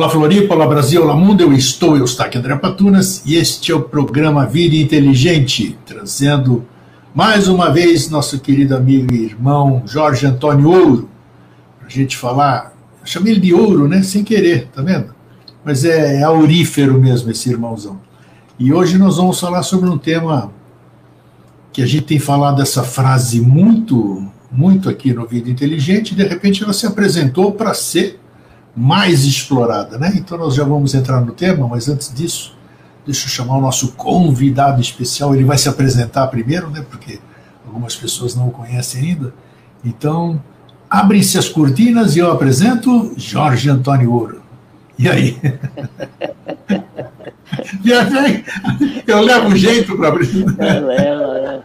Olá Floripa, olá Brasil, olá mundo, eu estou, eu estou aqui André Patunas e este é o programa Vida Inteligente, trazendo mais uma vez nosso querido amigo e irmão Jorge Antônio Ouro, para a gente falar, eu chamei ele de Ouro, né, sem querer, tá vendo? Mas é, é aurífero mesmo esse irmãozão. E hoje nós vamos falar sobre um tema que a gente tem falado essa frase muito, muito aqui no Vida Inteligente, e de repente ela se apresentou para ser mais explorada, né? Então nós já vamos entrar no tema, mas antes disso, deixa eu chamar o nosso convidado especial. Ele vai se apresentar primeiro, né? Porque algumas pessoas não o conhecem ainda. Então, abrem-se as cortinas e eu apresento Jorge Antônio Ouro. E aí? Eu levo jeito para abrir. Leva,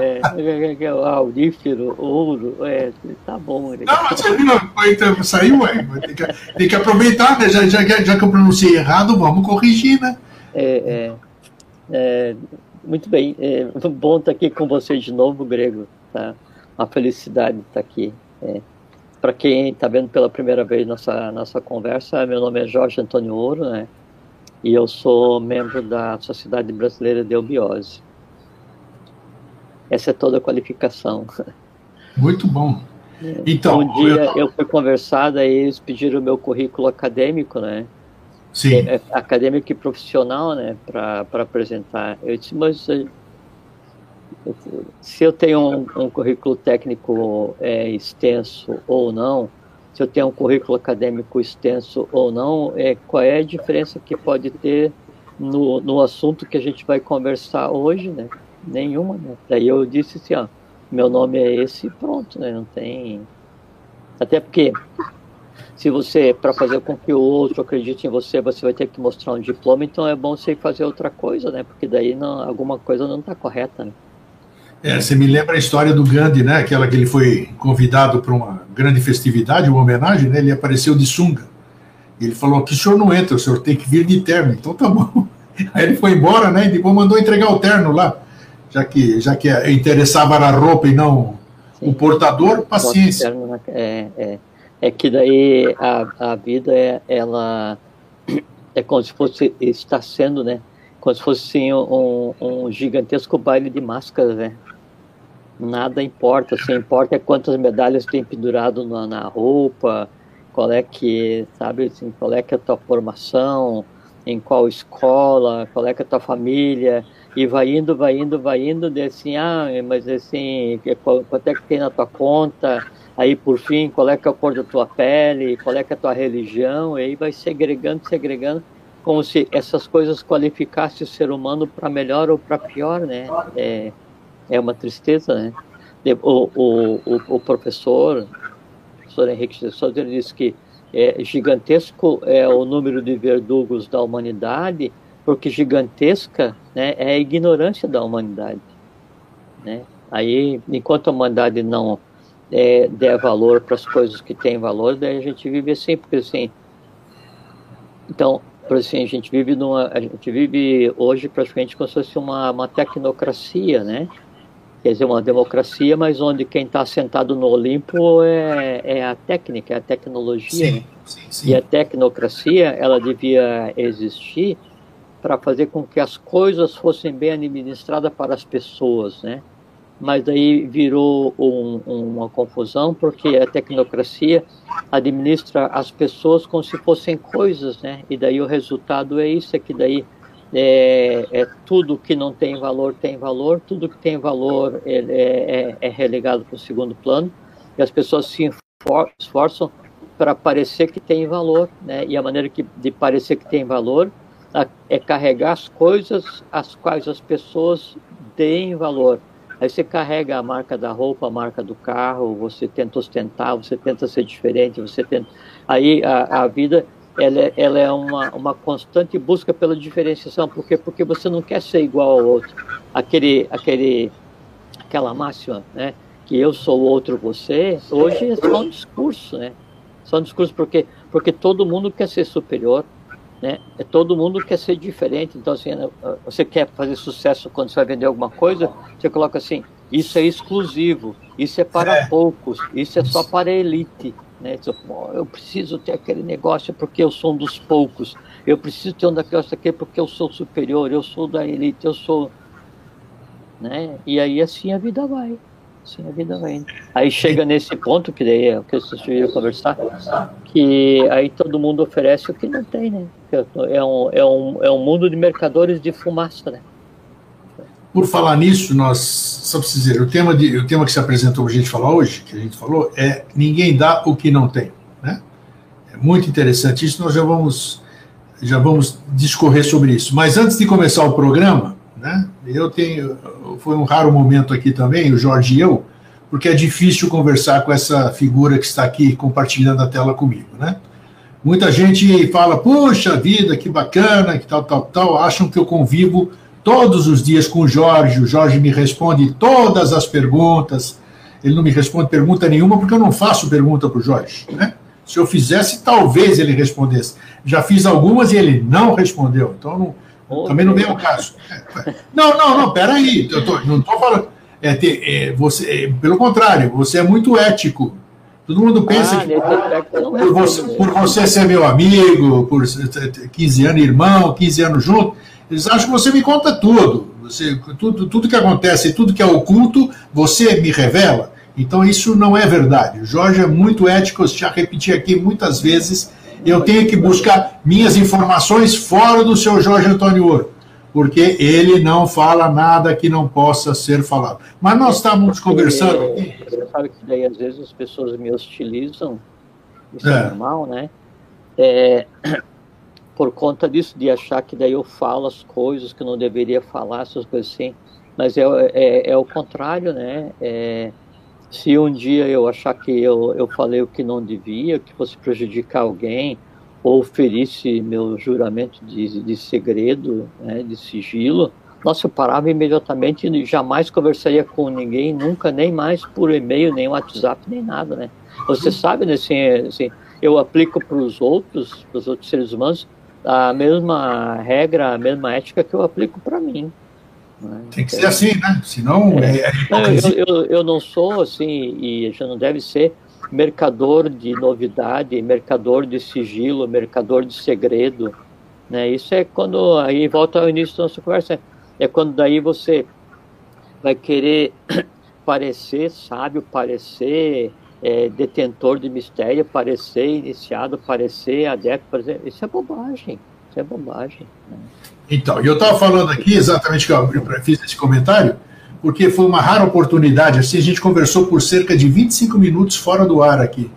é, é, é, o aurífero, ouro, é, tá bom. Né? Não, mas você viu, então, saiu, ué, tem que, tem que aproveitar, né? Já, já, já que eu pronunciei errado, vamos corrigir, né? É, é, é muito bem, é bom estar aqui com você de novo, Grego, tá? Uma felicidade estar aqui. É. Para quem está vendo pela primeira vez nossa, nossa conversa, meu nome é Jorge Antônio Ouro, né? E eu sou membro da Sociedade Brasileira de Eubiose. Essa é toda a qualificação. Muito bom. É. Então, um dia eu, eu fui conversar, aí eles pediram o meu currículo acadêmico, né? Sim. É, é, acadêmico e profissional, né? Para apresentar. Eu disse, mas eh, se eu tenho um, um currículo técnico é, extenso ou não, se eu tenho um currículo acadêmico extenso ou não, é, qual é a diferença que pode ter no, no assunto que a gente vai conversar hoje, né? Nenhuma, né? Daí eu disse assim, ó, meu nome é esse pronto, né? Não tem... Até porque se você, para fazer com que o outro acredite em você, você vai ter que mostrar um diploma, então é bom você fazer outra coisa, né? Porque daí não, alguma coisa não está correta, né? É, você me lembra a história do Gandhi, né? Aquela que ele foi convidado para uma grande festividade, uma homenagem, né? Ele apareceu de sunga. Ele falou que o senhor não entra, o senhor tem que vir de terno. Então tá bom. Aí ele foi embora, né? E depois mandou entregar o terno lá, já que já que interessava a roupa e não Sim. o portador, paciência. É, é, é que daí a, a vida é ela é como se fosse está sendo, né? Como se fosse assim, um, um gigantesco baile de máscaras, né? Nada importa. O que importa é quantas medalhas tem pendurado na, na, roupa, qual é que, sabe, assim, qual é que é a tua formação, em qual escola, qual é que é a tua família, e vai indo, vai indo, vai indo, de assim, ah, mas assim, quanto é que tem na tua conta, aí por fim, qual é que é a cor da tua pele, qual é que é a tua religião, e aí vai segregando, segregando, como se essas coisas qualificassem o ser humano para melhor ou para pior, né? É, é uma tristeza, né? O, o, o, professor, o professor Henrique de Souza, ele disse que é, gigantesco é o número de verdugos da humanidade, porque gigantesca né, é a ignorância da humanidade. Né? Aí, enquanto a humanidade não é, der valor para as coisas que têm valor, daí a gente vive assim, porque assim. Então, por assim, a gente vive numa, a gente vive hoje praticamente como se fosse uma, uma tecnocracia, né? Quer dizer, uma democracia, mas onde quem está sentado no Olimpo é, é, a técnica, é a tecnologia. Sim, sim, sim. E a tecnocracia, ela devia existir para fazer com que as coisas fossem bem administradas para as pessoas, né? Mas daí virou um, uma confusão, porque a tecnocracia administra as pessoas como se fossem coisas, né? E daí o resultado é isso, é que daí é, é, tudo que não tem valor tem valor, tudo que tem valor é, é, é relegado para o segundo plano, e as pessoas se esforçam para parecer que tem valor, né? e a maneira que, de parecer que tem valor é carregar as coisas às quais as pessoas deem valor. Aí você carrega a marca da roupa, a marca do carro, você tenta ostentar, você tenta ser diferente, você tenta. Aí a, a vida ela, é, ela é uma, uma constante busca pela diferenciação, porque porque você não quer ser igual ao outro. Aquele aquele aquela máxima, né, que eu sou outro você, hoje é só um discurso, né? Só um discurso porque porque todo mundo quer ser superior, né? É todo mundo quer ser diferente. Então assim, né, você quer fazer sucesso quando você vai vender alguma coisa, você coloca assim: isso é exclusivo. Isso é para é. poucos, isso é só para a elite. Né? Eu preciso ter aquele negócio porque eu sou um dos poucos. Eu preciso ter um daqueles aqui porque eu sou superior, eu sou da elite, eu sou. Né? E aí assim a vida vai. Assim a vida vai. Aí chega nesse ponto, que daí é o que vocês viram conversar, que aí todo mundo oferece o que não tem, né? É um, é um, é um mundo de mercadores de fumaça, né? Por falar nisso, nós, só preciso dizer, o tema, de, o tema que se apresentou para a gente falar hoje, que a gente falou, é ninguém dá o que não tem. Né? É muito interessante isso, nós já vamos, já vamos discorrer sobre isso. Mas antes de começar o programa, né, eu tenho, foi um raro momento aqui também, o Jorge e eu, porque é difícil conversar com essa figura que está aqui compartilhando a tela comigo, né? Muita gente fala, puxa vida, que bacana, que tal, tal, tal, acham que eu convivo todos os dias com o Jorge, o Jorge me responde todas as perguntas, ele não me responde pergunta nenhuma porque eu não faço pergunta para o Jorge, né? Se eu fizesse, talvez ele respondesse. Já fiz algumas e ele não respondeu, então não, oh, também não vem ao caso. Não, não, não, peraí, eu tô, não estou falando. É, é, você, é, pelo contrário, você é muito ético. Todo mundo pensa ah, que por, você, por você ser meu amigo, por 15 anos irmão, 15 anos junto, eles acham que você me conta tudo. Você, tudo, tudo que acontece, tudo que é oculto, você me revela. Então isso não é verdade. O Jorge é muito ético, eu já repeti aqui muitas vezes. Eu tenho que buscar minhas informações fora do seu Jorge Antônio Ouro, porque ele não fala nada que não possa ser falado. Mas nós estávamos conversando. Você sabe que daí às vezes as pessoas me hostilizam, isso é, é normal, né? É, por conta disso, de achar que daí eu falo as coisas que eu não deveria falar, essas coisas assim. Mas é, é, é o contrário, né? É, se um dia eu achar que eu, eu falei o que não devia, que fosse prejudicar alguém, ou ferisse meu juramento de, de segredo, né, de sigilo, nossa, eu parava imediatamente e jamais conversaria com ninguém, nunca, nem mais por e-mail, nem WhatsApp, nem nada, né? Você sabe, né, assim, assim eu aplico para os outros, para os outros seres humanos, a mesma regra, a mesma ética que eu aplico para mim. Né? Tem que ser assim, né? Senão é, é eu, eu, eu, não sou assim, e já não deve ser mercador de novidade, mercador de sigilo, mercador de segredo. Né? Isso é quando, aí volta ao início da nossa conversa, é quando daí você vai querer parecer sábio, parecer é, detentor de mistério, parecer iniciado, parecer adepto, parecer... isso é bobagem, isso é bobagem. Né? Então, eu estava falando aqui exatamente que eu fiz esse comentário, porque foi uma rara oportunidade, assim, a gente conversou por cerca de 25 minutos fora do ar aqui,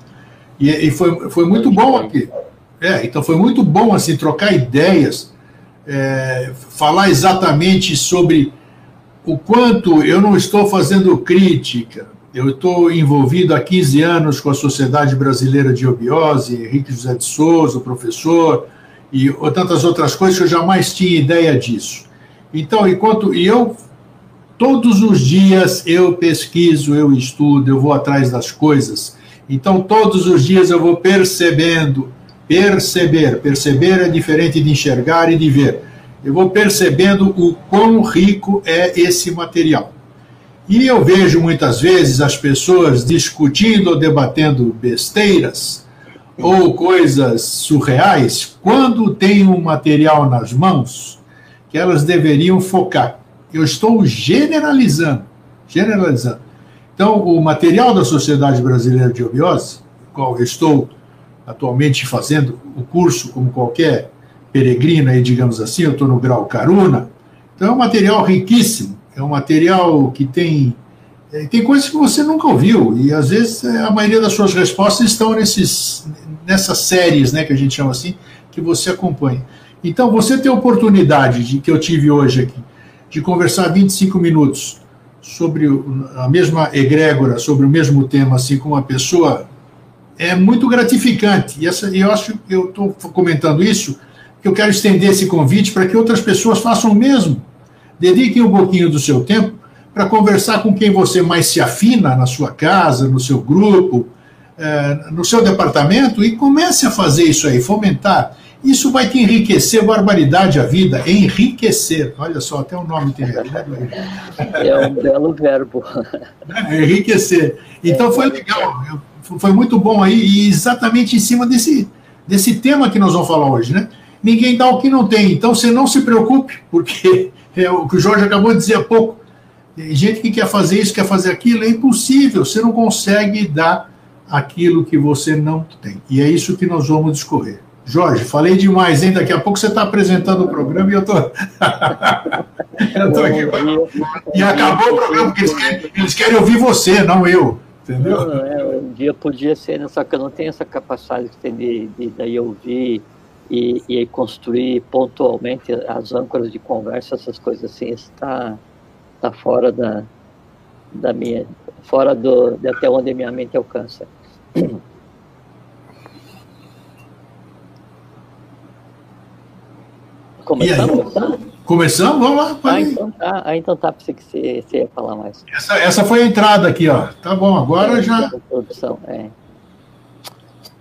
e, e foi, foi muito bom aqui. É, então foi muito bom, assim, trocar ideias, é, falar exatamente sobre o quanto eu não estou fazendo crítica, eu estou envolvido há 15 anos com a Sociedade Brasileira de Obiose, Henrique José de Souza, o professor, e tantas outras coisas que eu jamais tinha ideia disso. Então, enquanto e eu todos os dias eu pesquiso, eu estudo, eu vou atrás das coisas. Então, todos os dias eu vou percebendo, perceber, perceber é diferente de enxergar e de ver. Eu vou percebendo o quão rico é esse material. E eu vejo muitas vezes as pessoas discutindo ou debatendo besteiras ou coisas surreais quando tem um material nas mãos que elas deveriam focar. Eu estou generalizando, generalizando. Então, o material da Sociedade Brasileira de Obiose, qual eu estou atualmente fazendo o curso como qualquer peregrino digamos assim, eu estou no grau Caruna, então é um material riquíssimo é um material que tem é, tem coisas que você nunca ouviu e às vezes é, a maioria das suas respostas estão nesses nessas séries, né, que a gente chama assim, que você acompanha. Então, você ter a oportunidade de que eu tive hoje aqui de conversar 25 minutos sobre a mesma egrégora, sobre o mesmo tema, assim, com uma pessoa, é muito gratificante. E essa, eu acho que eu estou comentando isso, que eu quero estender esse convite para que outras pessoas façam o mesmo. Dediquem um pouquinho do seu tempo para conversar com quem você mais se afina na sua casa, no seu grupo, eh, no seu departamento e comece a fazer isso aí, fomentar. Isso vai te enriquecer, barbaridade a vida, enriquecer. Olha só, até o nome tem. É um belo verbo. É, enriquecer. Então foi legal, foi muito bom aí, e exatamente em cima desse, desse tema que nós vamos falar hoje, né? Ninguém dá o que não tem. Então você não se preocupe, porque é o que o Jorge acabou de dizer há pouco. Tem gente que quer fazer isso, quer fazer aquilo, é impossível. Você não consegue dar aquilo que você não tem. E é isso que nós vamos discorrer. Jorge, falei demais, hein? Daqui a pouco você está apresentando o programa e eu tô... tô aqui. E acabou o programa, porque eles querem, eles querem ouvir você, não eu. Entendeu? Não, é, um dia podia ser, né? só que eu não tenho essa capacidade de, de, de daí ouvir e, e construir pontualmente as âncoras de conversa, essas coisas assim, está tá fora da, da minha, fora do, de até onde a minha mente alcança. Começamos? Começamos? Vamos lá. Ah então, tá, ah, então tá, pensei que você, você ia falar mais. Essa, essa foi a entrada aqui, ó. Tá bom, agora é, já. Introdução, é.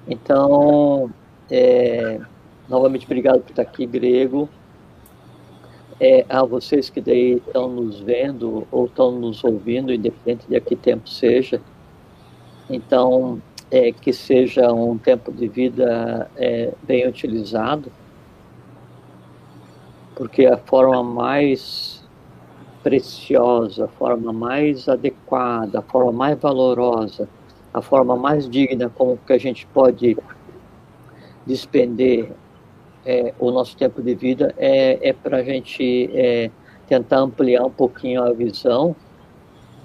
Então, é, novamente, obrigado por estar aqui, Grego. É, a vocês que daí estão nos vendo ou estão nos ouvindo, independente de que tempo seja. Então, é, que seja um tempo de vida é, bem utilizado porque a forma mais preciosa, a forma mais adequada, a forma mais valorosa, a forma mais digna como que a gente pode despender é, o nosso tempo de vida é, é para a gente é, tentar ampliar um pouquinho a visão,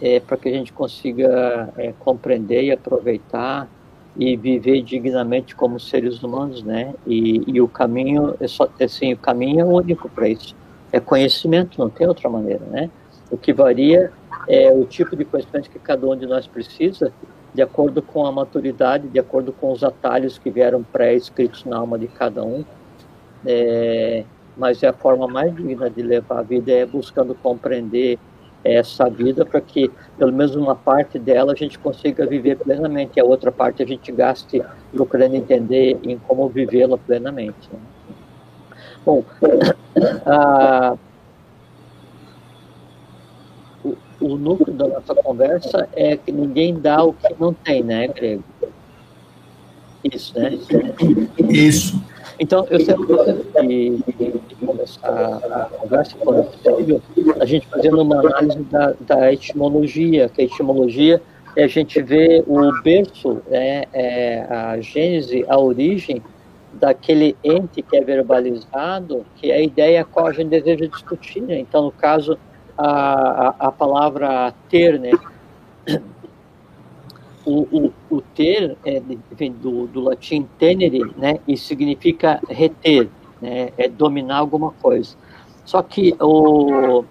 é, para que a gente consiga é, compreender e aproveitar e viver dignamente como seres humanos, né? E, e o caminho é só assim, o caminho é único para isso. É conhecimento, não tem outra maneira, né? O que varia é o tipo de conhecimento que cada um de nós precisa, de acordo com a maturidade, de acordo com os atalhos que vieram pré-escritos na alma de cada um. É, mas é a forma mais digna de levar a vida é buscando compreender essa vida para que, pelo menos uma parte dela, a gente consiga viver plenamente, e a outra parte a gente gaste procurando entender em como vivê-la plenamente. Né? Bom, a, o, o núcleo da nossa conversa é que ninguém dá o que não tem, né, Grego? Isso, né? Isso. Então, eu sempre gosto de, começar a conversa, quando possível, a gente fazendo uma análise da, da etimologia, que a etimologia é a gente ver o berço, né, é a gênese, a origem daquele ente que é verbalizado, que é a ideia qual a gente deseja discutir. Né? Então, no caso, a, a, a palavra ter, né? O, o, o ter é, vem do, do latim tenere, né, e significa reter, né, é dominar alguma coisa. Só que o,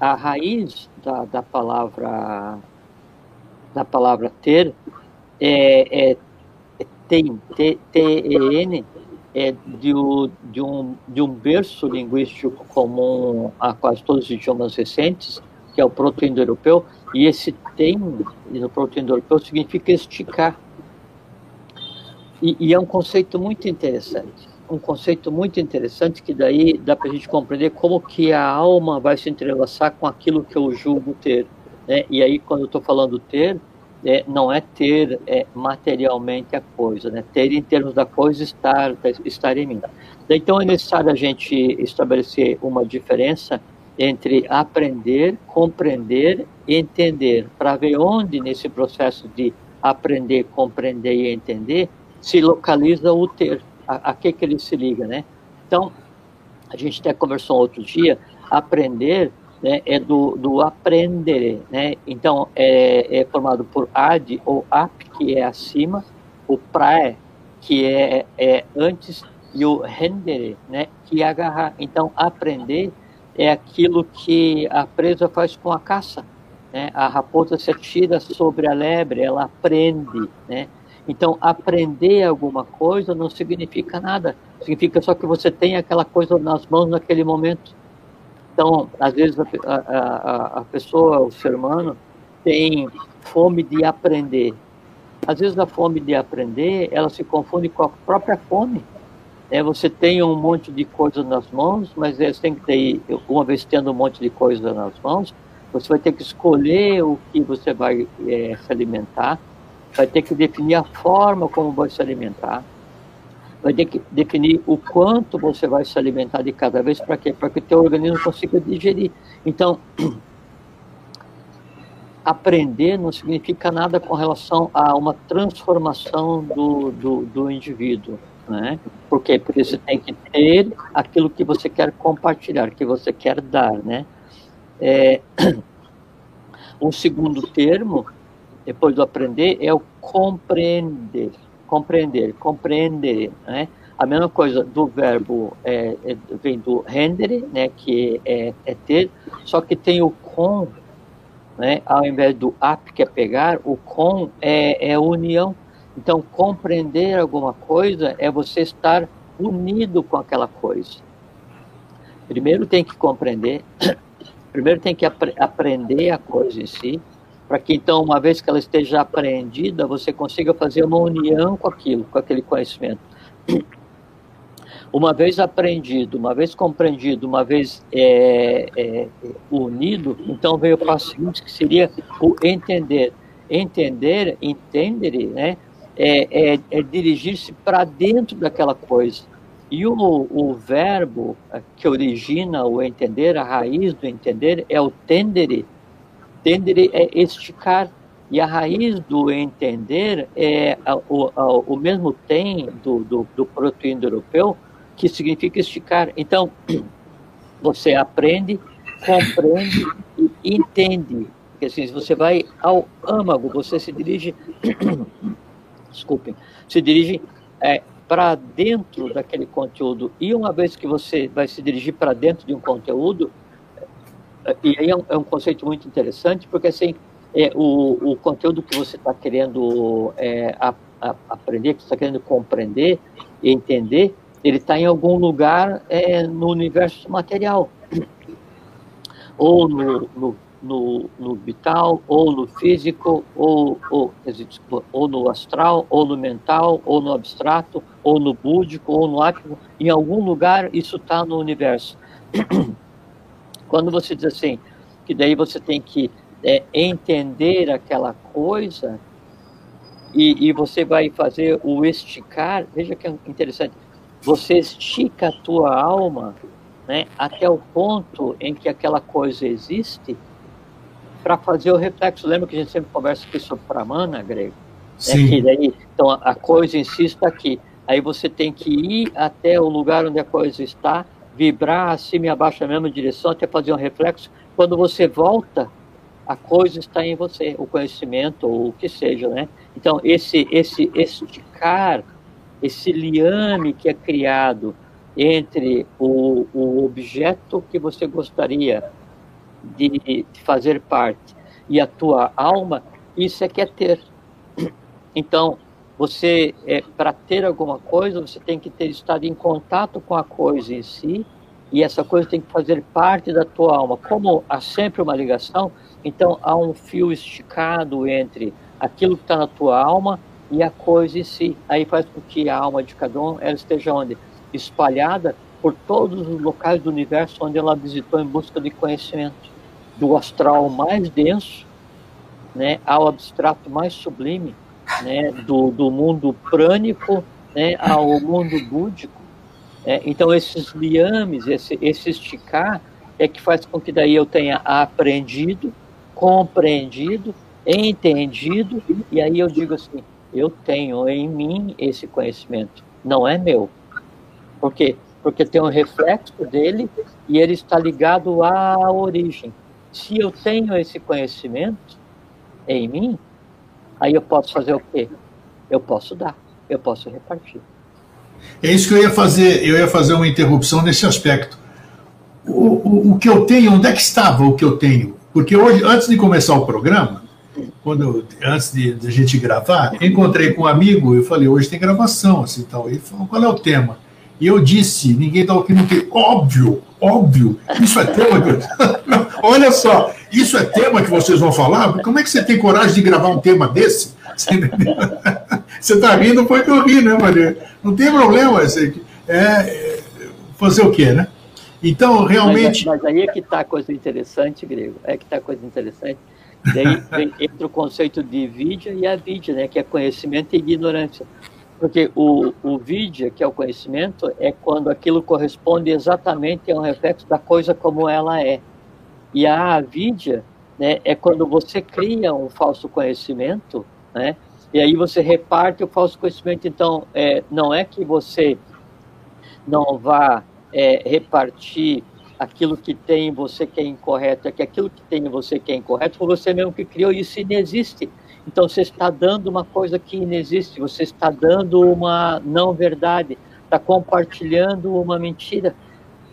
a raiz da, da palavra da palavra ter é, é, é tem, T-E-N, é de, de, um, de um berço linguístico comum a quase todos os idiomas recentes, que é o proto-indo-europeu, e esse tem, no proto-indo-europeu, significa esticar. E, e, é um conceito muito interessante. Um conceito muito interessante que daí dá para a gente compreender como que a alma vai se entrelaçar com aquilo que eu julgo ter. Né? E aí, quando eu estou falando ter, é, não é ter é, materialmente a coisa, né? ter em termos da coisa estar, estar em mim. Então é necessário a gente estabelecer uma diferença entre aprender, compreender e entender, para ver onde nesse processo de aprender, compreender e entender se localiza o ter, a, a que, que ele se liga, né? Então, a gente até conversou outro dia, aprender né, é do, do aprender, né? Então, é, é formado por ad ou ap, que é acima, o prae, que é, é antes, e o rendere, né, que é agarrar. Então, aprender é aquilo que a presa faz com a caça. Né? A raposa se atira sobre a lebre, ela aprende. Né? Então, aprender alguma coisa não significa nada. Significa só que você tem aquela coisa nas mãos naquele momento. Então, às vezes, a, a, a pessoa, o ser humano, tem fome de aprender. Às vezes, a fome de aprender, ela se confunde com a própria fome. É, você tem um monte de coisa nas mãos, mas é, você tem que ter, uma vez tendo um monte de coisa nas mãos, você vai ter que escolher o que você vai é, se alimentar, vai ter que definir a forma como vai se alimentar, vai ter que definir o quanto você vai se alimentar de cada vez, para quê? Para que o teu organismo consiga digerir. Então, aprender não significa nada com relação a uma transformação do, do, do indivíduo. Né? Por quê? Porque você tem que ter aquilo que você quer compartilhar, que você quer dar. Né? É, um segundo termo, depois do aprender, é o compreender. Compreender, compreender. Né? A mesma coisa do verbo é, é, vem do rendere, né, que é, é ter, só que tem o com né? Ao invés do ap, que é pegar, o com é, é união. Então, compreender alguma coisa é você estar unido com aquela coisa. Primeiro tem que compreender, primeiro tem que ap aprender a coisa em si, para que então, uma vez que ela esteja aprendida, você consiga fazer uma união com aquilo, com aquele conhecimento. Uma vez aprendido, uma vez compreendido, uma vez é, é, unido, então veio o passo seguinte, que seria o entender. Entender, entender, né? É, é, é dirigir-se para dentro daquela coisa. E o, o verbo que origina o entender, a raiz do entender, é o tendere. Tendere é esticar. E a raiz do entender é o, o, o mesmo tem do, do, do proto-indo-europeu, que significa esticar. Então, você aprende, compreende e entende. Porque assim, você vai ao âmago, você se dirige, desculpem, se dirige é, para dentro daquele conteúdo. E uma vez que você vai se dirigir para dentro de um conteúdo, é, e aí é um, é um, conceito muito interessante, porque assim, é, o, o conteúdo que você está querendo é, a, a, aprender, que você está querendo compreender e entender, ele está em algum lugar é, no universo material, ou no, no, no, no, vital, ou no físico, ou, ou, ou no astral, ou no mental, ou no abstrato, ou no búdico, ou no ático, em algum lugar isso está no universo. Quando você diz assim, que daí você tem que é, entender aquela coisa, e, e, você vai fazer o esticar, veja que é interessante, você estica a tua alma né, até o ponto em que aquela coisa existe para fazer o reflexo. Lembra que a gente sempre conversa aqui sobre Pramana, grego? Né, Sim. Né, daí, então, a coisa em si está aqui. Aí você tem que ir até o lugar onde a coisa está, vibrar acima e abaixo na mesma direção até fazer um reflexo. Quando você volta, a coisa está em você, o conhecimento ou o que seja, né? Então, esse, esse esticar esse liame que é criado entre o, o objeto que você gostaria de, de fazer parte e a tua alma, isso é que é ter. Então, você, é, para ter alguma coisa, você tem que ter estado em contato com a coisa em si, e essa coisa tem que fazer parte da tua alma. Como há sempre uma ligação, então há um fio esticado entre aquilo que está na tua alma e a coisa em si. Aí faz com que a alma de cada um ela esteja onde? Espalhada por todos os locais do universo onde ela visitou em busca de conhecimento. Do astral mais denso né, ao abstrato mais sublime, né, do, do mundo prânico né, ao mundo búdico. É, então, esses liames, esse, esse esticar, é que faz com que daí eu tenha aprendido, compreendido, entendido, e aí eu digo assim, eu tenho em mim esse conhecimento, não é meu. Por quê? Porque tem um reflexo dele e ele está ligado à origem. Se eu tenho esse conhecimento em mim, aí eu posso fazer o quê? Eu posso dar, eu posso repartir. É isso que eu ia fazer, eu ia fazer uma interrupção nesse aspecto. O, o, o que eu tenho, onde é que estava o que eu tenho? Porque hoje, antes de começar o programa, quando antes de, de, a gente gravar, encontrei com um amigo, eu falei, hoje tem gravação, assim, tal. Ele falou, qual é o tema? E eu disse, ninguém está aqui, não tem. Óbvio, óbvio, isso é tema. Olha só, isso é tema que vocês vão falar? Como é que você tem coragem de gravar um tema desse? Você está rindo, foi que eu ri, né, Maria? Não tem problema. Você, é, fazer o quê, né? Então, realmente. Mas, mas aí é que está a coisa interessante, Grego. É que está a coisa interessante. Daí entra o conceito de vidya e a vidya, né? Que é conhecimento e ignorância. Porque o, o que é o conhecimento, é quando aquilo corresponde exatamente a um reflexo da coisa como ela é. E a avidya né, é quando você cria um falso conhecimento, né? E aí você reparte o falso conhecimento. Então, é, não é que você não vá é, repartir aquilo que tem em você que é incorreto, é que aquilo que tem em você que é incorreto foi você mesmo que criou, e isso inexiste. Então você está dando uma coisa que inexiste, você está dando uma não verdade, está compartilhando uma mentira.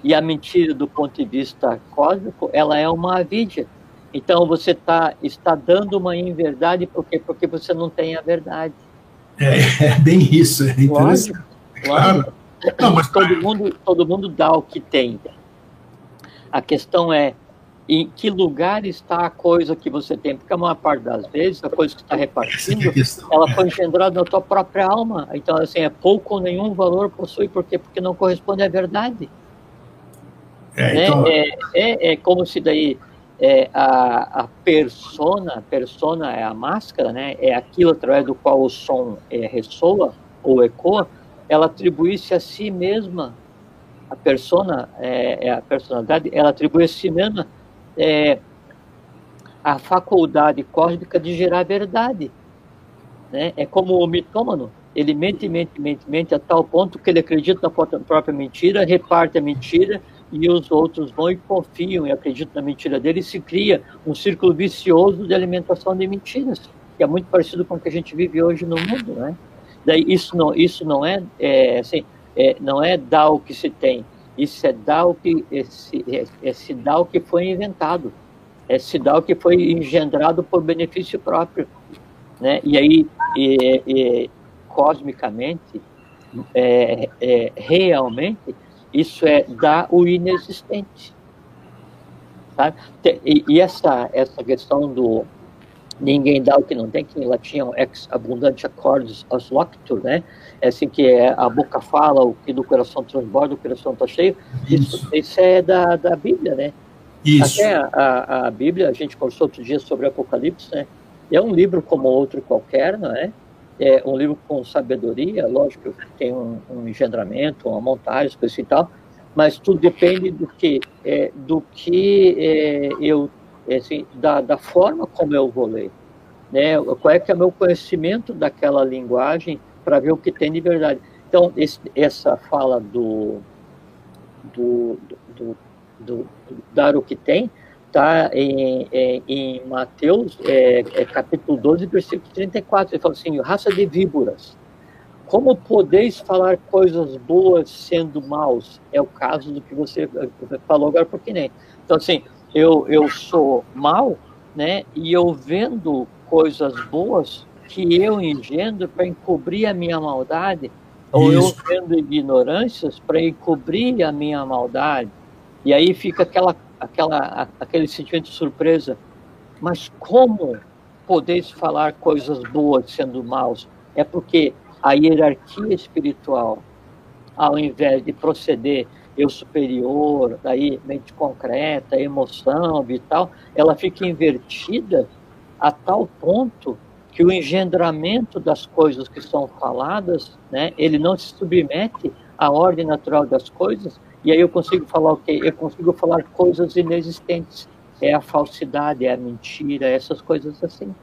E a mentira, do ponto de vista cósmico, ela é uma avidia. Então você tá, está dando uma inverdade porque, porque você não tem a verdade. É, é bem isso, é interessante. Lógico, claro. Não, mas todo mundo, todo mundo dá o que tem. A questão é em que lugar está a coisa que você tem, porque a maior parte das vezes a coisa que está repartindo, é ela foi engendrada na tua própria alma. Então, assim, é pouco ou nenhum valor possui, por quê? Porque não corresponde à verdade. É, né? então... é, é, é como se daí é, a, a persona, a persona é a máscara, né? É aquilo através do qual o som é, ressoa ou ecoa, ela atribuísse a si mesma, a persona, é, é a personalidade, ela atribui a si mesma é, a faculdade cósmica de gerar verdade. Né? É como o mitômano, ele mente, mente, mente, mente a tal ponto que ele acredita na própria mentira, reparte a mentira e os outros vão e confiam e acreditam na mentira dele e se cria um círculo vicioso de alimentação de mentiras, que é muito parecido com o que a gente vive hoje no mundo, né? Daí isso não, isso não é, é assim, é, não é dar o que se tem, isso é dar o que esse, é, é se dar o que foi inventado, é se dar o que foi engendrado por benefício próprio, né? E aí, e, e, cosmicamente, é, é, realmente isso é dar o inexistente. Sabe? E, e essa, essa questão do ninguém dá o que não tem, que em latim é um ex abundante accordes as loctur, né? É assim que é, a boca fala, o que do coração transborda, o coração está cheio. Isso. isso, isso é da, da Bíblia, né? Isso. Até a, a, a, Bíblia, a gente conversou outro dia sobre Apocalipse, né? É um livro como outro qualquer, não é? é um livro com sabedoria, lógico que tem um, um engendramento, uma montagem, coisa e tal, mas tudo depende do que, é, do que é, eu, assim, da, da forma como eu vou ler, né? Qual é que é o meu conhecimento daquela linguagem para ver o que tem de verdade. Então, esse, essa fala do, do, do, do, dar o que tem, está em, em, em, Mateus, é, é, capítulo 12, versículo 34. Ele fala assim: raça de víboras, como podeis falar coisas boas sendo maus? É o caso do que você falou agora, porque nem. Então, assim, eu, eu sou mal, né? E eu vendo coisas boas que eu engendro para encobrir a minha maldade, ou eu vendo ignorâncias para encobrir a minha maldade. E aí fica aquela aquela, aquele sentimento de surpresa. Mas como podeis falar coisas boas sendo maus? É porque a hierarquia espiritual, ao invés de proceder eu superior, daí mente concreta, emoção e tal, ela fica invertida a tal ponto que o engendramento das coisas que são faladas, né, ele não se submete à ordem natural das coisas, e aí eu consigo falar o quê? Eu consigo falar coisas inexistentes. É a falsidade, é a mentira, essas coisas assim.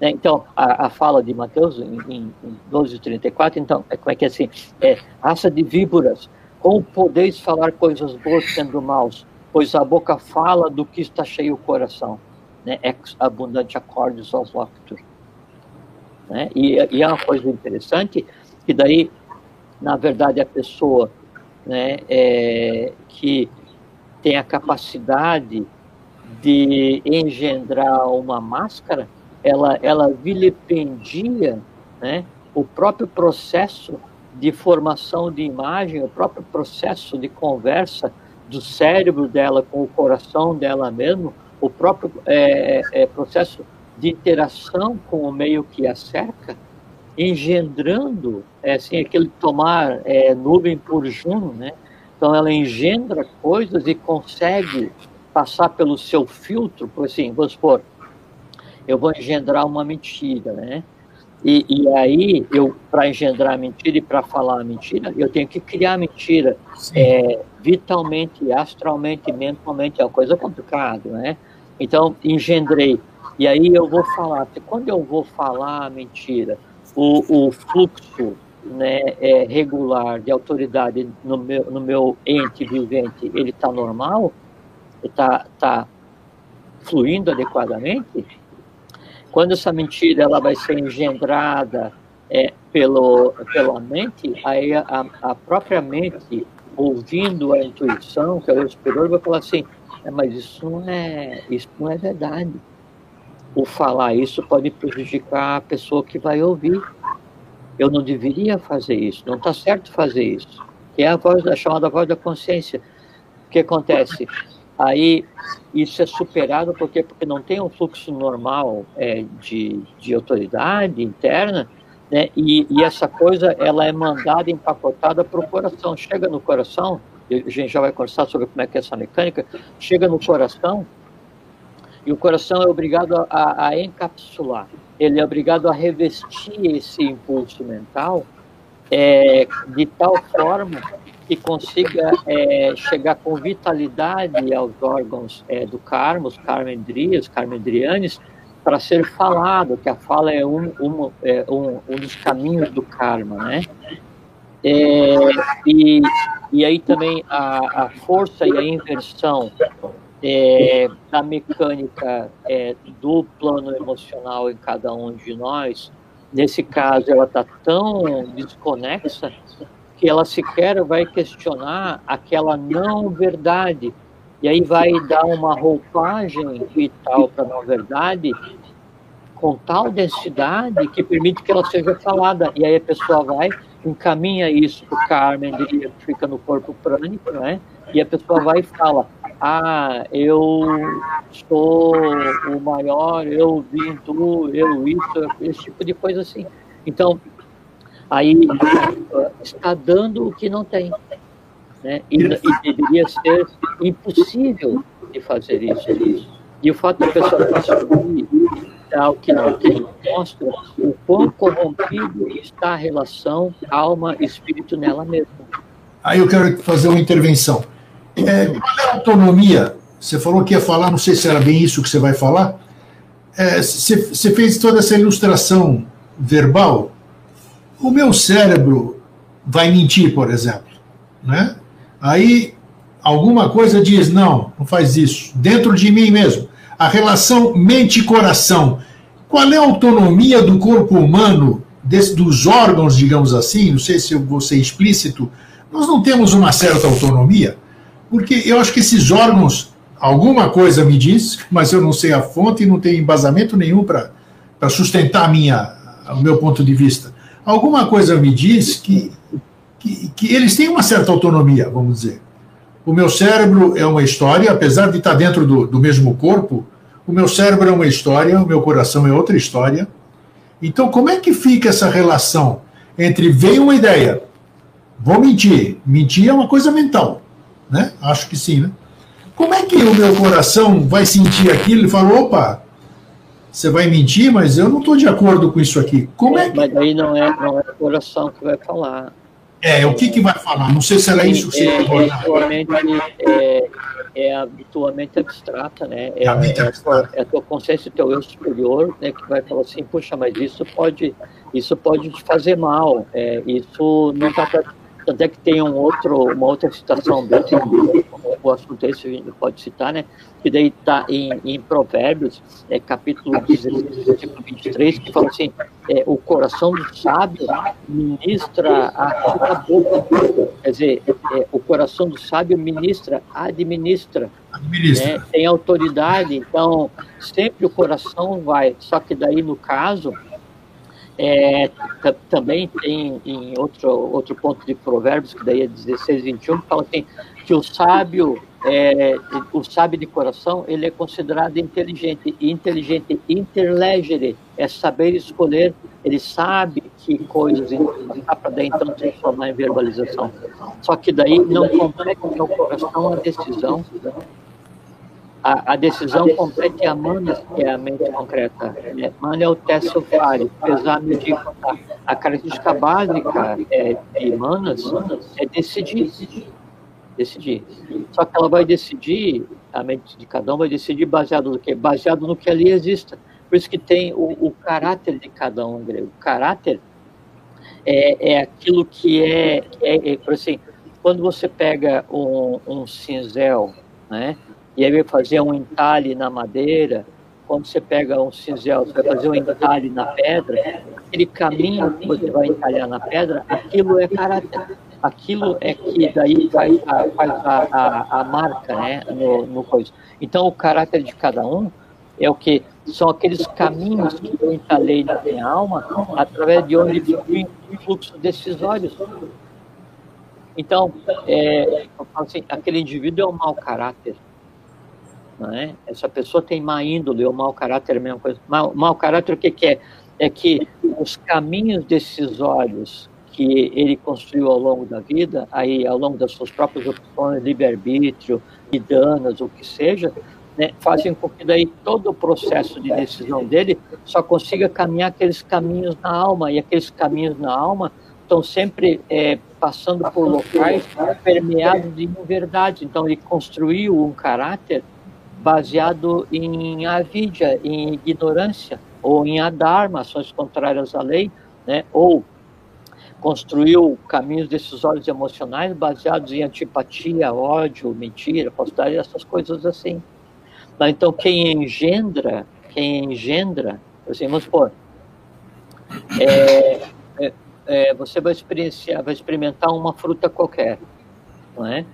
Né? Então, a, a, fala de Mateus em, em, em 12:34, então, é, como é que é assim? É, raça de víboras, como podeis falar coisas boas sendo maus? Pois a boca fala do que está cheio o coração. Né? Ex abundante acordes aos loctus. Né? E, e é uma coisa interessante, que daí, na verdade, a pessoa né, é, que tem a capacidade de engendrar uma máscara, ela, ela vilipendia né, o próprio processo de formação de imagem, o próprio processo de conversa do cérebro dela com o coração dela mesmo, o próprio é, é, processo de interação com o meio que a cerca, engendrando, é, assim, aquele tomar é, nuvem por Juno, né? Então ela engendra coisas e consegue passar pelo seu filtro, por assim, vamos supor, eu vou engendrar uma mentira, né? E, e aí, eu para engendrar a mentira e para falar a mentira, eu tenho que criar a mentira é, vitalmente, astralmente, mentalmente, é uma coisa complicada, né? Então, engendrei. E aí eu vou falar, quando eu vou falar a mentira, o, o fluxo né, é, regular de autoridade no meu, no meu ente vivente, ele está normal? Está tá fluindo adequadamente? Quando essa mentira ela vai ser engendrada é, pelo, pela mente, aí a, a própria mente, ouvindo a intuição, que é o superior, vai falar assim, é, mas isso não é, isso não é verdade. O falar isso pode prejudicar a pessoa que vai ouvir. Eu não deveria fazer isso, não está certo fazer isso. Que é a voz, a chamada voz da consciência. O que acontece? Aí isso é superado porque, porque não tem um fluxo normal é, de, de autoridade interna, né? E, e, essa coisa ela é mandada empacotada para o coração. Chega no coração, a gente já vai conversar sobre como é que é essa mecânica, chega no coração e o coração é obrigado a, a encapsular, ele é obrigado a revestir esse impulso mental é, de tal forma que consiga é, chegar com vitalidade aos órgãos é, do karma, os karmendrias, karmendrianes, para ser falado, que a fala é um, um, é um, um dos caminhos do karma, né? É, e, e aí também a, a força e a inversão é, da mecânica é, do plano emocional em cada um de nós, nesse caso ela está tão desconexa que ela sequer vai questionar aquela não verdade. E aí vai dar uma roupagem vital para a não verdade com tal densidade que permite que ela seja falada. E aí a pessoa vai, encaminha isso para o Carmen, que fica no corpo prânico, né? E a pessoa vai e fala: Ah, eu sou o maior, eu vim tu, eu isso, esse tipo de coisa assim. Então, aí está dando o que não tem. Né? E, e deveria ser impossível de fazer isso. E o fato da pessoa construir algo que não tem mostra o quão corrompido está a relação alma-espírito nela mesma. Aí eu quero fazer uma intervenção. É, é a autonomia? Você falou que ia falar, não sei se era bem isso que você vai falar. É, você, você fez toda essa ilustração verbal o meu cérebro vai mentir, por exemplo, né? Aí alguma coisa diz não, não faz isso. Dentro de mim mesmo, a relação mente-coração. Qual é a autonomia do corpo humano, desse, dos órgãos, digamos assim? Não sei se eu vou ser explícito. Nós não temos uma certa autonomia, porque eu acho que esses órgãos, alguma coisa me diz, mas eu não sei a fonte e não tenho embasamento nenhum para sustentar minha, o meu ponto de vista alguma coisa me diz que, que, que, eles têm uma certa autonomia, vamos dizer. O meu cérebro é uma história, apesar de estar dentro do, do mesmo corpo, o meu cérebro é uma história, o meu coração é outra história. Então, como é que fica essa relação entre vem uma ideia, vou mentir, mentir é uma coisa mental, né? Acho que sim, né? Como é que o meu coração vai sentir aquilo e falar, opa, você vai mentir, mas eu não estou de acordo com isso aqui. Como é, é que... Mas aí não é, não é o coração que vai falar. É, o que, que vai falar? Não sei se era isso que você é, é, tua mente, é, é a tua mente abstrata, né? É, é, a, mente abstrata. é a tua consciência, teu eu superior, né? Que vai falar assim, puxa, mas isso pode, isso pode te fazer mal. É, isso não está tanto é que tem um outro, uma outra citação dele, o assunto esse gente pode citar, né? Que daí está em, em, Provérbios, é, capítulo 16, versículo 23, que fala assim: é, o coração do sábio ministra a sua boca. Quer dizer, é, o coração do sábio ministra, administra. Administra. Né? Tem autoridade, então sempre o coração vai. Só que daí, no caso, é, também tem em outro, outro ponto de Provérbios, que daí é 16, 21, que fala assim, que o sábio, é, o sábio de coração, ele é considerado inteligente, e inteligente interlegere, é saber escolher ele sabe que coisas dá para daí então transformar em verbalização. Só que daí não compete ao coração a decisão. A, a decisão compete a manas, que é a mente concreta. Né? Mana é o teste fare, pesar, medir, contar. A característica básica é, de manas é decidir. Decidir. Só que ela vai decidir, a mente de cada um vai decidir baseado no quê? Baseado no que ali exista. Por isso que tem o, o caráter de cada um grego. O caráter é, é aquilo que é, é, é, assim, quando você pega um, um cinzel, né, e aí vai fazer um entalhe na madeira, quando você pega um cinzel, você vai fazer um entalhe na pedra, aquele caminho que você vai entalhar na pedra, aquilo é caráter. Aquilo é que daí faz a, a, a, a marca né, no, no coisa. Então, o caráter de cada um é o que são aqueles caminhos que eu entalei na minha alma, através de onde flui o fluxo decisório. Então, é, assim, aquele indivíduo é um mau caráter. É? Essa pessoa tem má índole ou mau caráter, é a mesma coisa. Mau, mau caráter, o que, que é? É que os caminhos decisórios que ele construiu ao longo da vida, aí ao longo das suas próprias opções, livre-arbítrio, e danas, o que seja, né, fazem com que daí todo o processo de decisão dele só consiga caminhar aqueles caminhos na alma, e aqueles caminhos na alma estão sempre é, passando por locais permeados de inverdade. Então, ele construiu um caráter baseado em avidia, em ignorância, ou em adharma, ações contrárias à lei, né, ou construiu caminhos decisórios emocionais baseados em antipatia, ódio, mentira, falsidade, essas coisas assim. Então, quem engendra, quem engendra, assim, vamos supor, é, é, é, você vai experienciar, vai experimentar uma fruta qualquer, não é?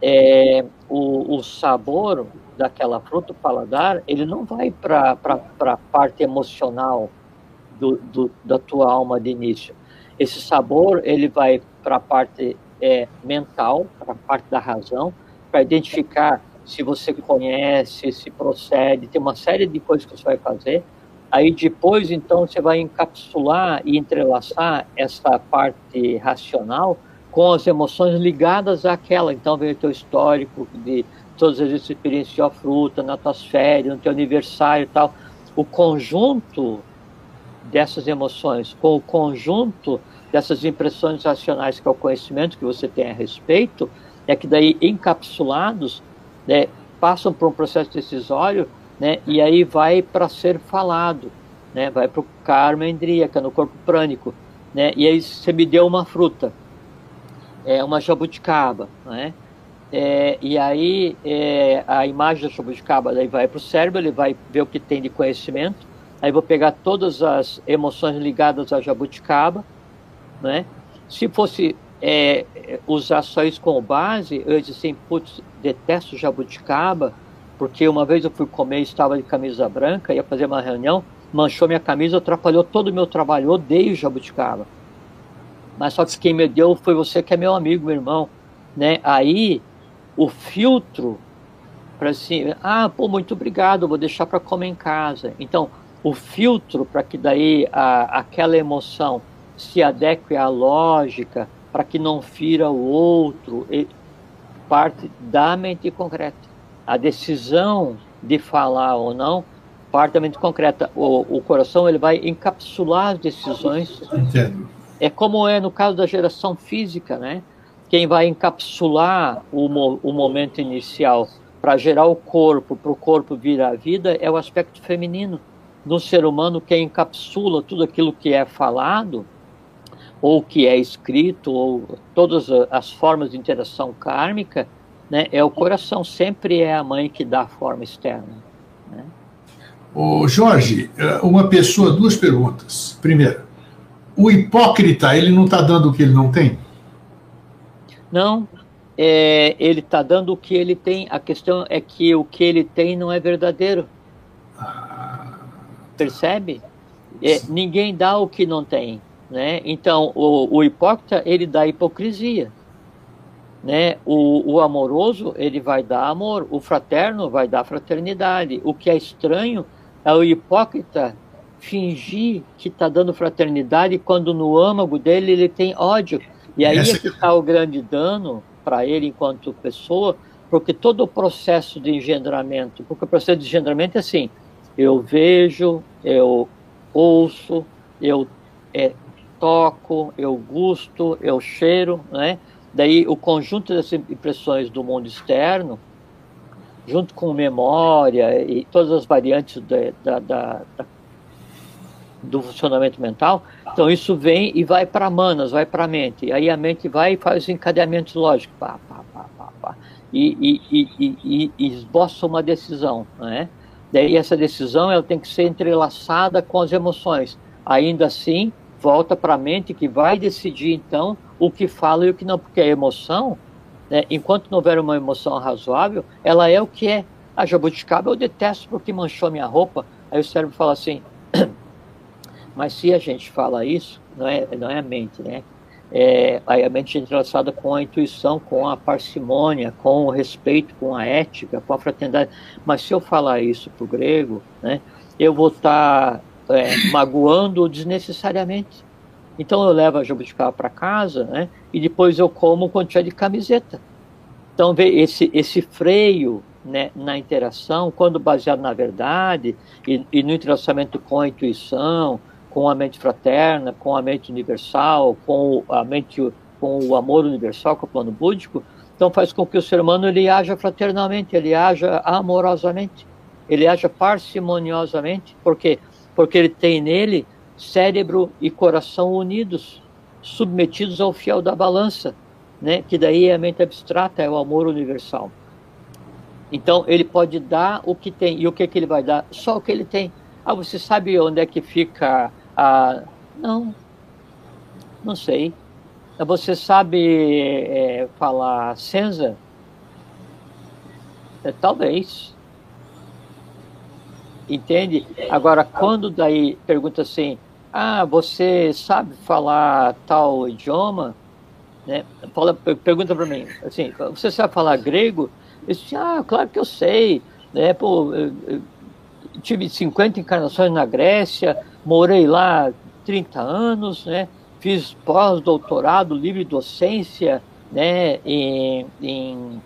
é o, o sabor daquela fruta, o paladar, ele não vai para a parte emocional do, do, da tua alma de início. Esse sabor, ele vai para a parte é, mental, para a parte da razão, para identificar se você conhece, se procede, tem uma série de coisas que você vai fazer. Aí depois, então, você vai encapsular e entrelaçar essa parte racional com as emoções ligadas àquela. Então, vem o teu histórico de todas as experienciou a fruta, na tua férias, no teu aniversário e tal. O conjunto dessas emoções com o conjunto dessas impressões racionais, que é o conhecimento que você tem a respeito, é que daí encapsulados né, passam por um processo decisório né, e aí vai para ser falado, né, vai para o karma endríaca, no corpo prânico. Né, e aí você me deu uma fruta, é uma jabuticaba, né? É, e aí é, a imagem da jabuticaba daí vai para o cérebro, ele vai ver o que tem de conhecimento, aí vou pegar todas as emoções ligadas à jabuticaba, né? Se fosse é, usar só isso como base, eu disse assim, putz, detesto jabuticaba, porque uma vez eu fui comer, estava de camisa branca, ia fazer uma reunião, manchou minha camisa, atrapalhou todo o meu trabalho, eu odeio jabuticaba. Mas só que quem me deu foi você que é meu amigo, meu irmão, né? Aí o filtro para assim, ah, pô, muito obrigado, vou deixar para comer em casa. Então, o filtro para que daí a, aquela emoção se adeque à lógica, para que não fira o outro, parte da mente concreta. A decisão de falar ou não parte da mente concreta. O, o coração ele vai encapsular as decisões. Entendo. É como é no caso da geração física, né? Quem vai encapsular o, o momento inicial para gerar o corpo, para o corpo vir à vida, é o aspecto feminino. No ser humano, quem encapsula tudo aquilo que é falado ou que é escrito, ou todas as formas de interação kármica, né, é o coração, sempre é a mãe que dá a forma externa. Né? Ô Jorge, eh, uma pessoa, duas perguntas. Primeiro, o hipócrita, ele não está dando o que ele não tem? Não, é, ele está dando o que ele tem. A questão é que o que ele tem não é verdadeiro. Ah, Percebe? É, ninguém dá o que não tem. Né? Então, o, o hipócrita, ele dá hipocrisia. Né? O, o amoroso, ele vai dar amor. O fraterno vai dar fraternidade. O que é estranho é o hipócrita fingir que está dando fraternidade quando no âmago dele ele tem ódio. E aí Essa... é que está o grande dano para ele enquanto pessoa, porque todo o processo de engendramento, porque o processo de engendramento é assim, eu vejo, eu ouço, eu é, toco, eu gusto, eu cheiro, né? Daí o conjunto dessas impressões do mundo externo, junto com memória e todas as variantes da, da, da, do funcionamento mental, então isso vem e vai para manas, vai para a mente. Aí a mente vai e faz os encadeamentos lógicos, pá, pá, pá, pá, pá, e, e, e, e, esboça uma decisão, né? Daí essa decisão ela tem que ser entrelaçada com as emoções. Ainda assim, volta para a mente que vai decidir então o que fala e o que não, porque a emoção, né, enquanto não houver uma emoção razoável, ela é o que é. A jabuticaba eu detesto porque manchou minha roupa. Aí o cérebro fala assim, mas se a gente fala isso, não é, não é a mente, né? É, aí a mente é entrelaçada com a intuição, com a parcimônia, com o respeito, com a ética, com a fraternidade. Mas se eu falar isso para o grego, né, eu vou estar tá, é, magoando desnecessariamente. Então eu levo a jabuticaba para casa, né? E depois eu como quando tiver de camiseta. Então vê esse esse freio né, na interação, quando baseado na verdade e, e, no entrelaçamento com a intuição, com a mente fraterna, com a mente universal, com a mente com o amor universal, com o plano búdico, então faz com que o ser humano ele haja fraternalmente, ele haja amorosamente, ele haja parcimoniosamente, por quê? Porque ele tem nele cérebro e coração unidos, submetidos ao fiel da balança, né? que daí é a mente abstrata, é o amor universal. Então, ele pode dar o que tem. E o que, que ele vai dar? Só o que ele tem. Ah, você sabe onde é que fica a. Não, não sei. Você sabe é, falar Senza? É, talvez. Entende? Agora, quando daí pergunta assim, ah, você sabe falar tal idioma? Né? Fala, pergunta para mim, assim, você sabe falar grego? Eu disse, ah, claro que eu sei. Né? Pô, eu, eu tive 50 encarnações na Grécia, morei lá 30 anos, né? fiz pós-doutorado, livre docência né? em, em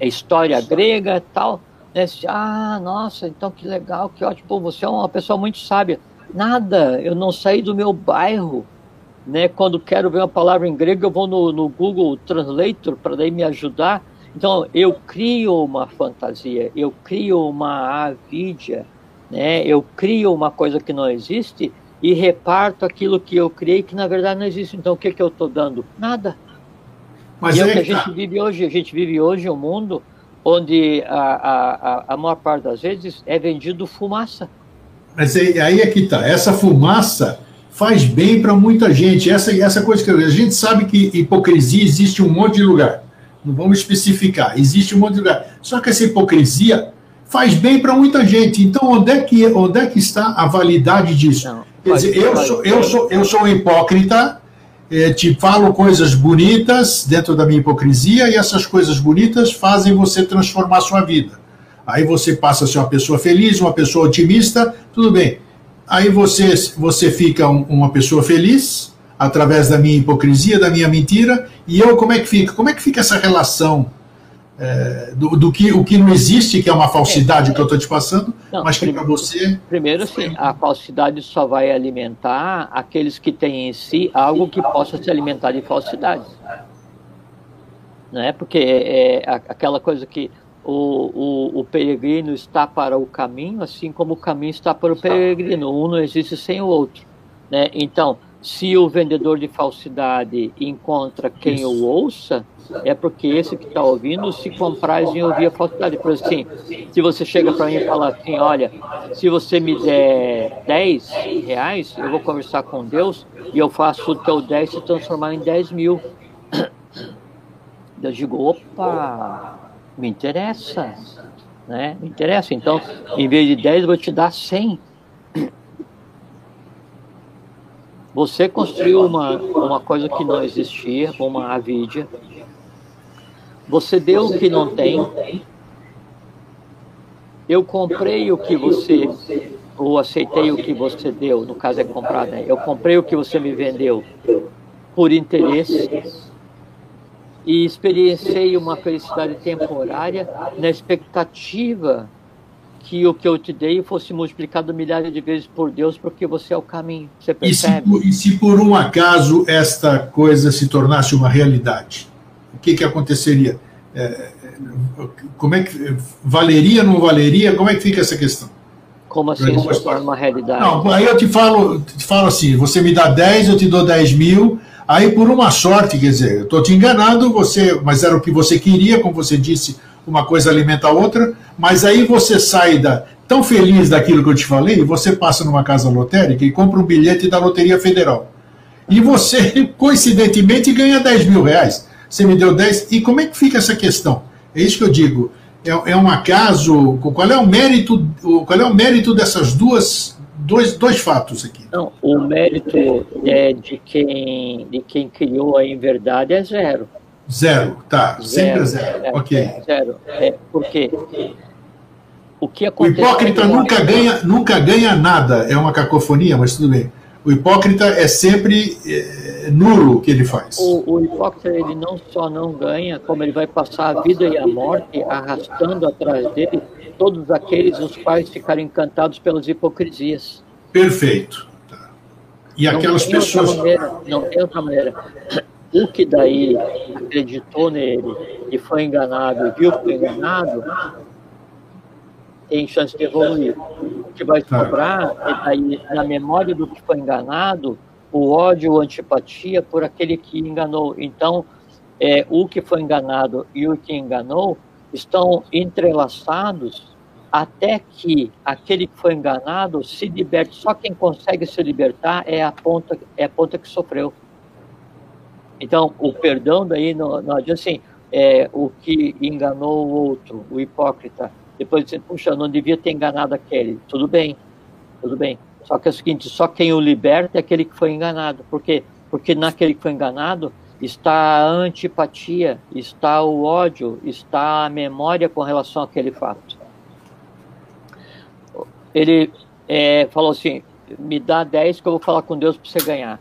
história grega e tal. Né? Ah, nossa, então que legal, que ótimo. Pô, você é uma pessoa muito sábia. Nada, eu não saí do meu bairro. Né? Quando quero ver uma palavra em grego, eu vou no, no Google Translator para daí me ajudar. Então, eu crio uma fantasia, eu crio uma avidia, né? eu crio uma coisa que não existe e reparto aquilo que eu criei que na verdade não existe. Então, o que, que eu estou dando? Nada. Mas e é o que a gente vive hoje. A gente vive hoje um mundo onde a, a, a maior parte das vezes é vendido fumaça. Mas aí é que tá. Essa fumaça faz bem para muita gente. Essa, essa coisa que a gente sabe que hipocrisia existe em um monte de lugar. Não vamos especificar. Existe um monte de lugar. Só que essa hipocrisia faz bem para muita gente. Então, onde é que, onde é que está a validade disso? Não, Quer dizer, eu sou, eu, sou, eu sou um hipócrita, é, te falo coisas bonitas dentro da minha hipocrisia e essas coisas bonitas fazem você transformar a sua vida. Aí você passa a ser uma pessoa feliz, uma pessoa otimista, tudo bem. Aí você, você fica um, uma pessoa feliz através da minha hipocrisia, da minha mentira, e eu como é que fica? Como é que fica essa relação é, do, do, que o que não existe, que é uma falsidade é, que eu estou te passando, não, mas que para você. Primeiro, sim, a falsidade só vai alimentar aqueles que têm em si algo que possa se alimentar de falsidade. Não é? Porque é, é aquela coisa que o, o, o, peregrino está para o caminho, assim como o caminho está para o peregrino. Um não existe sem o outro. Né? Então, se o vendedor de falsidade encontra quem Isso. o ouça, é porque esse que está ouvindo se compraz em ouvir a falsidade. Por assim, se você chega para mim e fala assim, olha, se você me der 10 reais, eu vou conversar com Deus e eu faço o teu 10 se transformar em 10 mil. Eu digo, opa, me interessa, né? Me interessa. Então, em vez de 10, eu vou te dar 100. Você construiu uma, uma coisa que não existia, uma avidia. Você deu o que não tem. Eu comprei o que você ou aceitei o que você deu, no caso é comprar, né? Eu comprei o que você me vendeu por interesse e experienciei uma felicidade temporária na expectativa que o que eu te dei fosse multiplicado milhares de vezes por Deus, porque você é o caminho. Você percebe? E se, e se por um acaso esta coisa se tornasse uma realidade? O que, que aconteceria? É, como é que valeria, não valeria? Como é que fica essa questão? Como assim se torna uma realidade? Não, aí eu te falo, te falo assim: você me dá 10, eu te dou 10 mil. Aí, por uma sorte, quer dizer, eu estou te enganando, você, mas era o que você queria, como você disse, uma coisa alimenta a outra, mas aí você sai da, tão feliz daquilo que eu te falei, você passa numa casa lotérica e compra um bilhete da Loteria Federal. E você, coincidentemente, ganha 10 mil reais. Você me deu 10. E como é que fica essa questão? É isso que eu digo. É, é um acaso. Qual é o mérito? Qual é o mérito dessas duas dois, dois fatos aqui? Não, o mérito é de quem de quem criou a inverdade é zero. Zero, tá. Zero, Sempre zero. É, ok. É, zero. É, porque o que acontece. O hipócrita nunca ganha, nunca ganha nada. É uma cacofonia, mas tudo bem. O hipócrita é sempre é, nulo o que ele faz. O, o, hipócrita ele não só não ganha, como ele vai passar a vida e a morte arrastando atrás dele todos aqueles os quais ficaram encantados pelas hipocrisias. Perfeito. Tá. E não aquelas pessoas. Maneira, não tem outra maneira. O que daí acreditou nele e foi enganado e viu que foi enganado, tem chance de evoluir. O que vai tá. sobrar é daí, na memória do que foi enganado, o ódio ou antipatia por aquele que enganou. Então, é, o que foi enganado e o que enganou estão entrelaçados até que aquele que foi enganado se liberte. Só quem consegue se libertar é a ponta, é a ponta que sofreu. Então, o perdão daí não, não adianta assim, é, o que enganou o outro, o hipócrita. Depois dizer, puxa, não devia ter enganado aquele. Tudo bem, tudo bem. Só que é o seguinte, só quem o liberta é aquele que foi enganado. Por quê? Porque naquele que foi enganado, está a antipatia, está o ódio, está a memória com relação àquele fato. Ele é, falou assim: me dá 10 que eu vou falar com Deus para você ganhar.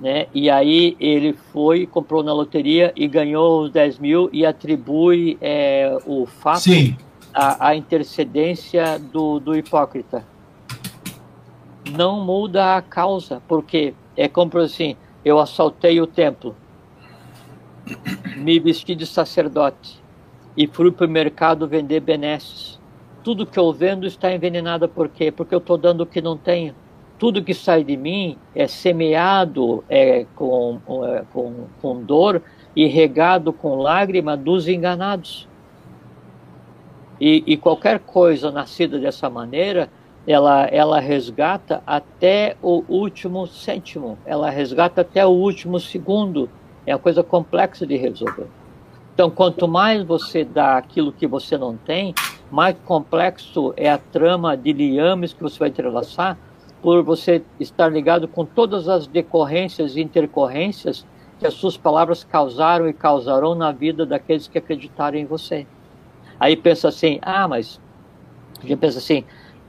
Né? E aí ele foi, comprou na loteria e ganhou os 10 mil e atribui é, o fato à, à intercedência do, do hipócrita. Não muda a causa, porque é como assim: eu assaltei o templo, me vesti de sacerdote e fui para o mercado vender benesses. Tudo que eu vendo está envenenado por quê? Porque eu estou dando o que não tenho. Tudo que sai de mim é semeado é, com, é, com, com dor e regado com lágrima dos enganados. E, e, qualquer coisa nascida dessa maneira, ela, ela resgata até o último cêntimo, ela resgata até o último segundo é uma coisa complexa de resolver. Então, quanto mais você dá aquilo que você não tem, mais complexo é a trama de liames que você vai entrelaçar, por você estar ligado com todas as decorrências e intercorrências que as suas palavras causaram e causarão na vida daqueles que acreditaram em você. Aí pensa assim, ah, mas a gente pensa assim,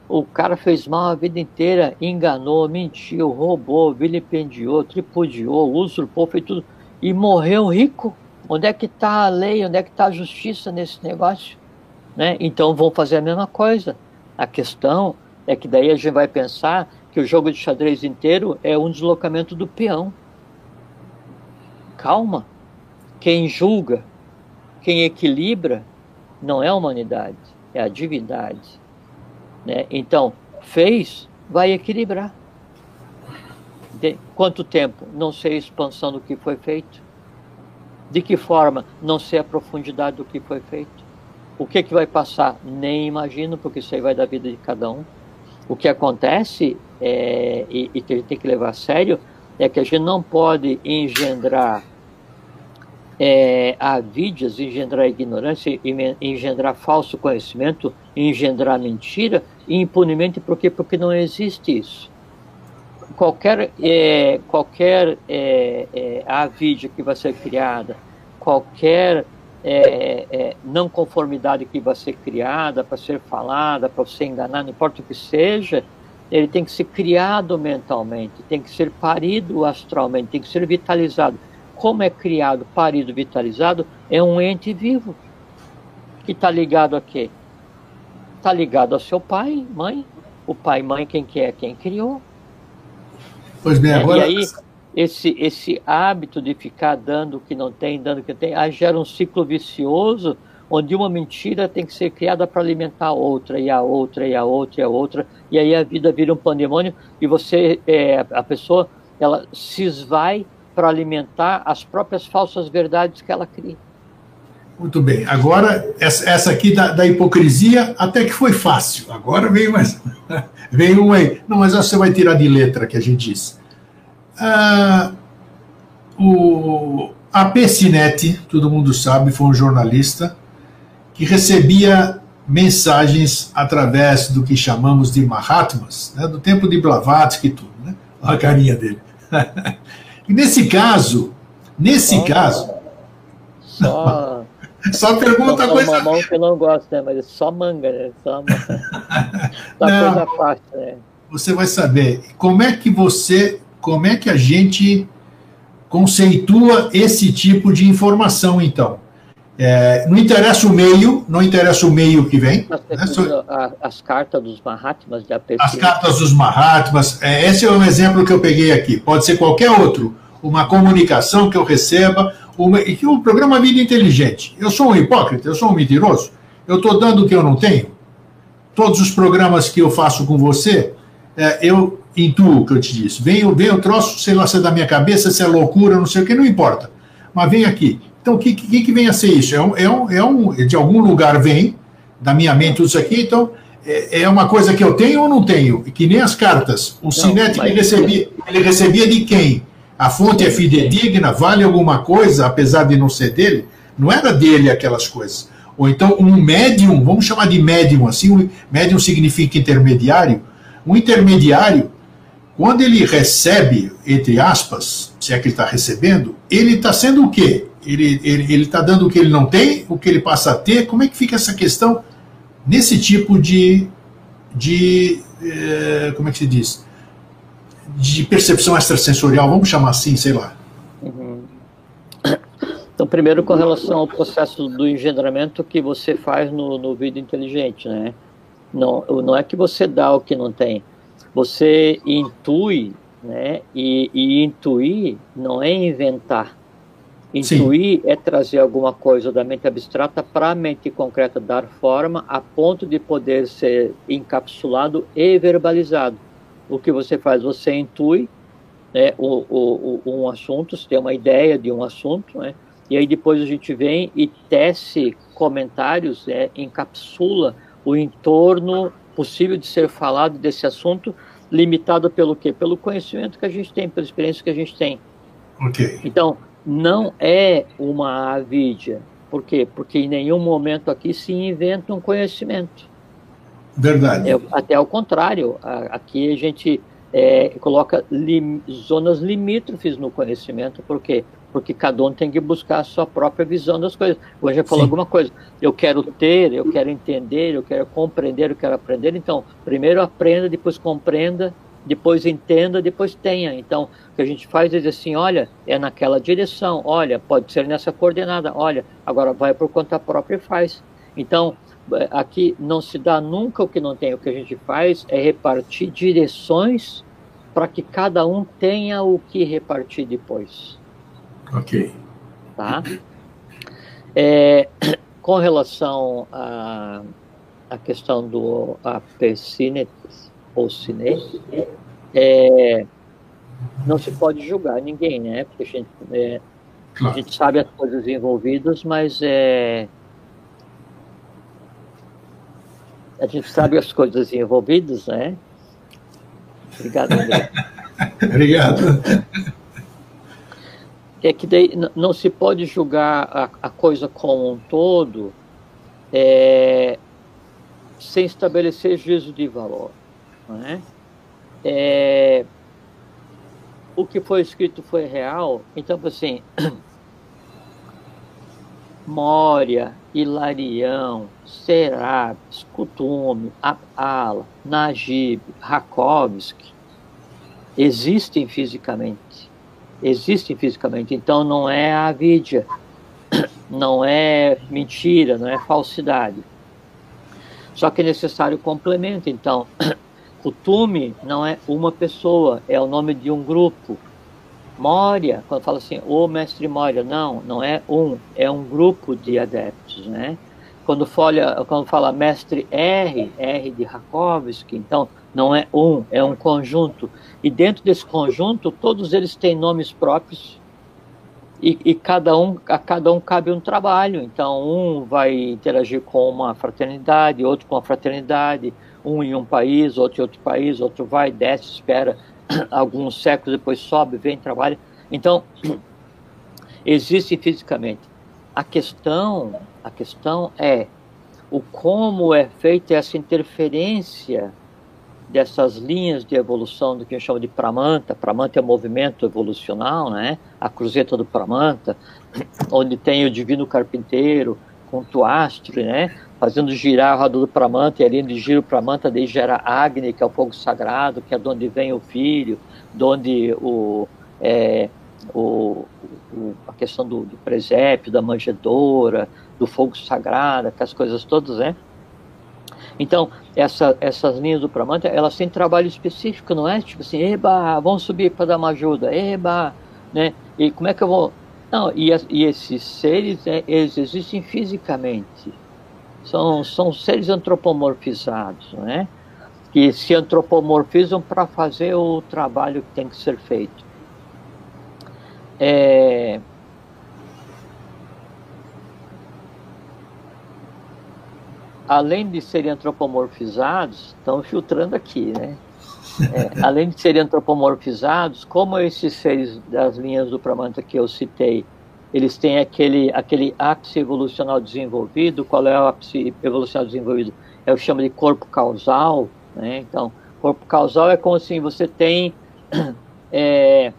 o cara fez mal a vida inteira, enganou, mentiu, roubou, vilipendiou, tripudiou, usurpou, fez tudo e morreu rico. Onde é que está a lei? Onde é que está a justiça nesse negócio? Né? Então vão fazer a mesma coisa. A questão é que daí a gente vai pensar que o jogo de xadrez inteiro é um deslocamento do peão. Calma. Quem julga, quem equilibra, não é a humanidade, é a divindade. Né? Então, fez, vai equilibrar. De quanto tempo? Não sei a expansão do que foi feito. De que forma? Não sei a profundidade do que foi feito. O que, que vai passar? Nem imagino, porque isso aí vai da vida de cada um. O que acontece, é, e, e que a gente tem que levar a sério, é que a gente não pode engendrar é, avidias, engendrar ignorância, engendrar falso conhecimento, engendrar mentira impunemente, por quê? Porque não existe isso qualquer, é, qualquer é, é, avídia que vai ser criada, qualquer é, é, não conformidade que vai ser criada para ser falada, para você enganar, não importa o que seja, ele tem que ser criado mentalmente, tem que ser parido astralmente, tem que ser vitalizado. Como é criado, parido, vitalizado, é um ente vivo que está ligado a quê? Está ligado ao seu pai, mãe. O pai mãe, quem que é? Quem criou. Pois bem, agora... E aí, esse, esse hábito de ficar dando o que não tem, dando o que tem, aí gera um ciclo vicioso onde uma mentira tem que ser criada para alimentar a outra, e a outra, e a outra, e a outra, e aí a vida vira um pandemônio, e você, é, a pessoa, ela se esvai para alimentar as próprias falsas verdades que ela cria. Muito bem. Agora, essa aqui da, da, hipocrisia até que foi fácil. Agora veio mais. veio uma aí. Não, mas você vai tirar de letra que a gente disse. Ah, o AP Cinetti, todo mundo sabe, foi um jornalista que recebia mensagens através do que chamamos de Mahatmas, né, do tempo de Blavatsky e tudo. Né? Olha a carinha dele. e nesse caso, nesse só, caso. Só. Só pergunta só coisa. mamão que eu não gosto, né? Mas é só manga, né? Só, só não, coisa fácil, né? Você vai saber como é que você, como é que a gente conceitua esse tipo de informação, então. É, não interessa o meio, não interessa o meio que vem. Né? As cartas dos Mahatmas de APC. As cartas dos Mahatmas, é, esse é um exemplo que eu peguei aqui. Pode ser qualquer outro. Uma comunicação que eu receba, uma, e que o programa Vida Inteligente. Eu sou um hipócrita, eu sou um mentiroso. Eu estou dando o que eu não tenho. Todos os programas que eu faço com você, é, eu intuo o que eu te disse. Vem, vem o troço, sei lá se é da minha cabeça, se é loucura, não sei o que, não importa. Mas vem aqui. Então, o que, que, que, vem a ser isso? É um, é, um, é um, de algum lugar vem, da minha mente, isso aqui, então, é, é uma coisa que eu tenho ou não tenho? Que nem as cartas. O Cinete, ele, recebia, ele recebia de quem? A fonte é fidedigna, vale alguma coisa, apesar de não ser dele? Não era dele aquelas coisas. Ou então, um médium, vamos chamar de médium assim, um médium significa intermediário. Um intermediário, quando ele recebe, entre aspas, se é que ele está recebendo, ele está sendo o quê? Ele está ele, ele tá dando o que ele não tem, o que ele passa a ter? Como é que fica essa questão nesse tipo de. de eh, como é que se diz? De percepção extrasensorial, vamos chamar assim, sei lá. Uhum. Então, primeiro, com relação ao processo do engendramento que você faz no, no vídeo inteligente, né? Não, não é que você dá o que não tem, você intui, né? E, e intuir não é inventar. Intuir Sim. é trazer alguma coisa da mente abstrata para a mente concreta, dar forma a ponto de poder ser encapsulado e verbalizado. O que você faz? Você intui né, o, o, o, um assunto, você tem uma ideia de um assunto, né, e aí depois a gente vem e tece comentários, né, encapsula o entorno possível de ser falado desse assunto, limitado pelo quê? Pelo conhecimento que a gente tem, pela experiência que a gente tem. Okay. Então, não é uma avídia. Por quê? Porque em nenhum momento aqui se inventa um conhecimento. Verdade. É, até ao contrário, aqui a gente é, coloca lim, zonas limítrofes no conhecimento, por quê? Porque cada um tem que buscar a sua própria visão das coisas. Hoje já falou Sim. alguma coisa, eu quero ter, eu quero entender, eu quero compreender, eu quero aprender. Então, primeiro aprenda, depois compreenda, depois entenda, depois tenha. Então, o que a gente faz é dizer assim, olha, é naquela direção, olha, pode ser nessa coordenada, olha, agora vai por conta própria e faz. Então, é, aqui não se dá nunca o que não tem. O que a gente faz é repartir direções para que cada um tenha o que repartir depois. Ok. Tá? É, com relação à a, a, questão do APCINET, ou cine, é, não se pode julgar ninguém, né? Porque a gente, é, claro. a gente sabe as coisas envolvidas, mas é, a gente sabe as coisas envolvidas, né? Obrigado. Obrigado. É que daí não se pode julgar a, a coisa como um todo é, sem estabelecer juízo de valor. Né? É, o que foi escrito foi real, então assim, Mória, Hilarião, Serapis, Kutume, Ala, Najib, Rakovsky, existem fisicamente. Existem fisicamente. Então não é a não é mentira, não é falsidade. Só que é necessário complemento. Então, Kutume não é uma pessoa, é o nome de um grupo. Moria, quando fala assim, o mestre Moria, não, não é um, é um grupo de adeptos, né? Quando fala, quando fala mestre R, R de Rakovsky, então não é um, é um conjunto. E dentro desse conjunto, todos eles têm nomes próprios e, e, cada um, a cada um cabe um trabalho. Então, um vai interagir com uma fraternidade, outro com a fraternidade, um em um país, outro em outro país, outro vai, desce, espera alguns séculos, depois sobe, vem, trabalha. Então, existe fisicamente. A questão, a questão é o como é feita essa interferência dessas linhas de evolução do que a gente chama de Pramanta. Pramanta é o movimento evolucional, né? A cruzeta do Pramanta, onde tem o divino carpinteiro com Tuastre, né? Fazendo girar a roda do Pramanta, e ali onde gira o Pramanta, daí gera Agni, que é o fogo sagrado, que é de onde vem o filho, de onde o, é, o, o, a questão do, do presépio, da manjedoura, do fogo sagrado, aquelas coisas todas, né? Então, essa, essas linhas do Pramanta, elas têm trabalho específico, não é tipo assim, eba, vamos subir para dar uma ajuda, eba, né? E como é que eu vou... Não, e, e esses seres, né, eles existem fisicamente. São, são seres antropomorfizados, né? Que se antropomorfizam para fazer o trabalho que tem que ser feito. É, além de serem antropomorfizados, estão filtrando aqui, né? É, além de serem antropomorfizados, como esses seres das linhas do Pramanta que eu citei, eles têm aquele, aquele ápice evolucional desenvolvido. Qual é o ápice evolucional desenvolvido? É o chama de corpo causal. Né? Então, corpo causal é como assim, você tem... É,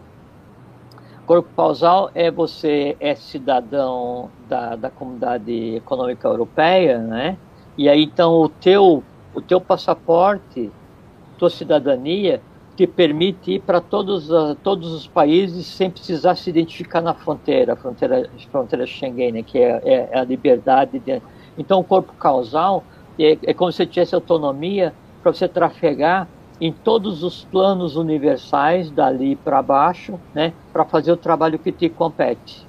corpo causal é você é cidadão da, da comunidade econômica europeia, né? E aí então o teu o teu passaporte, tua cidadania te permite ir para todos todos os países sem precisar se identificar na fronteira, fronteira fronteira Schengen, né, que é, é, é, a liberdade. De... Então o corpo causal é, é como se tivesse autonomia para você trafegar em todos os planos universais dali para baixo, né, para fazer o trabalho que te compete.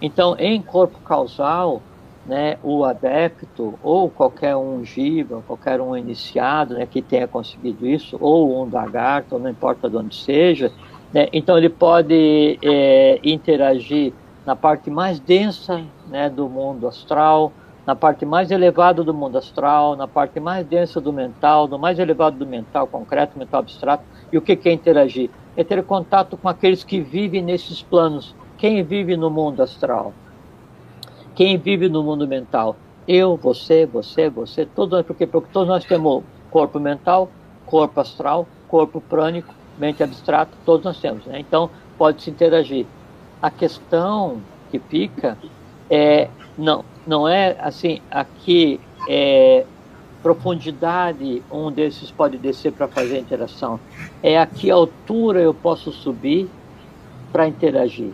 Então, em corpo causal, né, o adepto ou qualquer um giba, qualquer um iniciado né, que tenha conseguido isso, ou um lagarto, não importa de onde seja, né, então ele pode é, interagir na parte mais densa né, do mundo astral, na parte mais elevada do mundo astral, na parte mais densa do mental, no mais elevado do mental concreto, mental abstrato. E o que é interagir? É ter contato com aqueles que vivem nesses planos. Quem vive no mundo astral? Quem vive no mundo mental. Eu, você, você, você, todos, porque, porque todos nós temos corpo mental, corpo astral, corpo prânico, mente abstrata, todos nós temos. Né? Então, pode se interagir. A questão que fica é, não, não é assim, aqui é profundidade um desses pode descer para fazer a interação. É a que altura eu posso subir para interagir.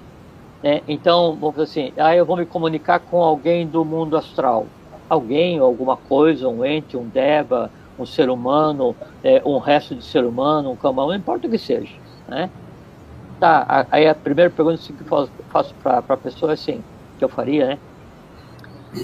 Né? Então, vamos dizer assim, ah, eu vou me comunicar com alguém do mundo astral. Alguém, alguma coisa, um ente, um deva, um ser humano, é, um resto de ser humano, um camão, não importa o que seja. Né? Tá, aí a primeira pergunta que eu faço para a pessoa é assim, que eu faria, né?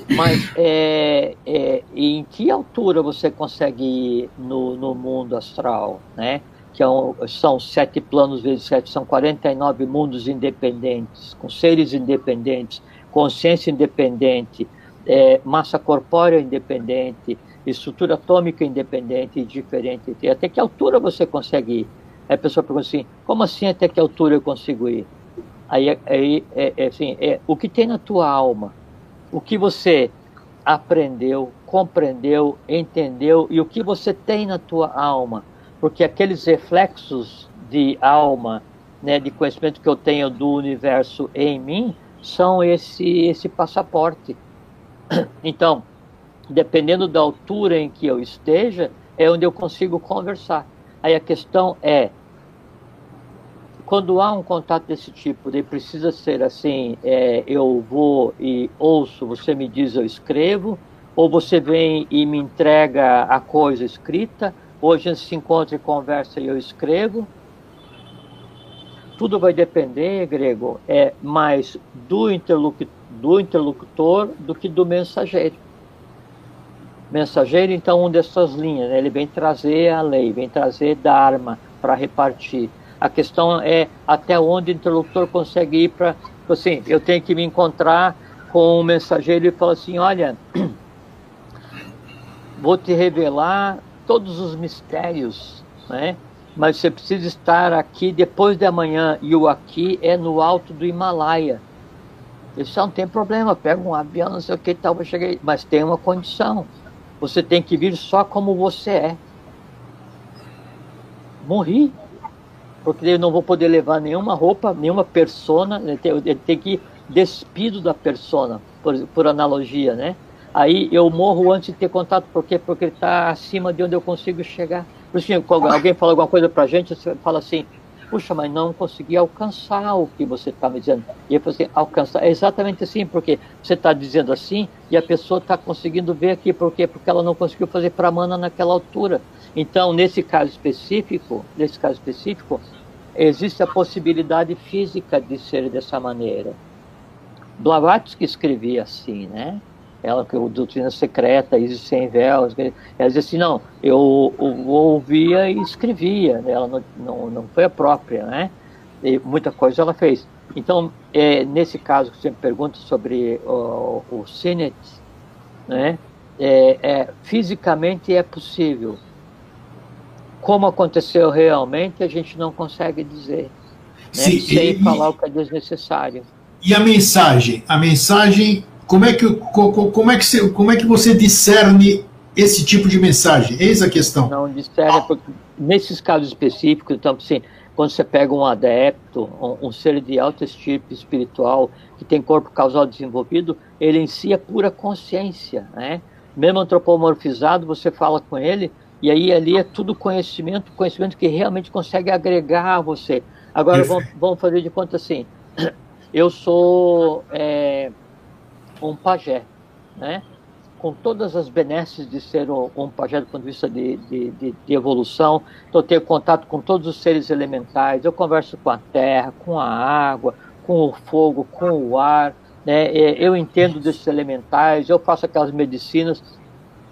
Mas é, é, em que altura você consegue ir no, no mundo astral, né? Que é são sete planos vezes sete, são 49 mundos independentes, com seres independentes, consciência independente, é, massa corpórea independente, estrutura atômica independente e diferente. Até que altura você consegue ir? Aí a pessoa pergunta assim, como assim até que altura eu consigo ir? Aí, aí é, é assim, é, o que tem na tua alma, o que você aprendeu, compreendeu, entendeu e o que você tem na tua alma porque aqueles reflexos de alma, né, de conhecimento que eu tenho do universo em mim, são esse esse passaporte, Então, dependendo da altura em que eu esteja, é onde eu consigo conversar. Aí a questão é, quando há um contato desse tipo, ele precisa ser assim, é, eu vou e ouço, você me diz, eu escrevo, ou você vem e me entrega a coisa escrita, ou a gente se encontra e conversa e eu escrevo. Tudo vai depender, Grego, é mais do interlocutor, do interlocutor do que do mensageiro. Mensageiro, então, um dessas linhas, né? ele vem trazer a lei, vem trazer Dharma para repartir a questão é até onde o interlocutor consegue ir para. Assim, eu tenho que me encontrar com um mensageiro e falar assim: olha, vou te revelar todos os mistérios, né? mas você precisa estar aqui depois de amanhã, e o aqui é no alto do Himalaia. Isso não tem problema, pega um avião, não sei o que tal, vai chegar Mas tem uma condição. Você tem que vir só como você é. Morri porque eu não vou poder levar nenhuma roupa, nenhuma persona, ele tem, que ir despido da persona, por, por analogia, né? Aí eu morro antes de ter contato, por quê? Porque ele está acima de onde eu consigo chegar. Por isso, alguém fala alguma coisa para a gente, você fala assim, puxa, mas não consegui alcançar o que você está me dizendo. E eu falei assim, alcançar, é exatamente assim, porque você está dizendo assim e a pessoa está conseguindo ver aqui, por quê? Porque ela não conseguiu fazer para mana naquela altura. Então, nesse caso específico, nesse caso específico, existe a possibilidade física de ser dessa maneira. Blavatsky escrevia assim, né? Ela que o doutrina secreta, Isis sem véus, ela dizia assim, não, eu, eu ouvia e escrevia, né? ela não, não, não foi a própria, né? E muita coisa ela fez. Então, é, nesse caso que você me pergunta sobre o, o Sinet, né? É, é, fisicamente é possível, como aconteceu realmente, a gente não consegue dizer. Né? Sim, sem e, falar o que é desnecessário. E a mensagem? A mensagem, como é que, como é que, você, como é que você discerne esse tipo de mensagem? Eis a questão. Não discerne, porque nesses casos específicos, então, assim, quando você pega um adepto, um, um ser de alta estirpe espiritual, que tem corpo causal desenvolvido, ele em si é pura consciência, né? Mesmo antropomorfizado, você fala com ele, e aí ali é tudo conhecimento, conhecimento que realmente consegue agregar a você. Agora vamos, vamos, fazer de conta assim, eu sou é, um pajé, né? com todas as benesses de ser um, um pajé do ponto de vista de, de, de, de evolução, então eu tenho contato com todos os seres elementais, eu converso com a terra, com a água, com o fogo, com o ar, né? eu entendo desses elementais, eu faço aquelas medicinas,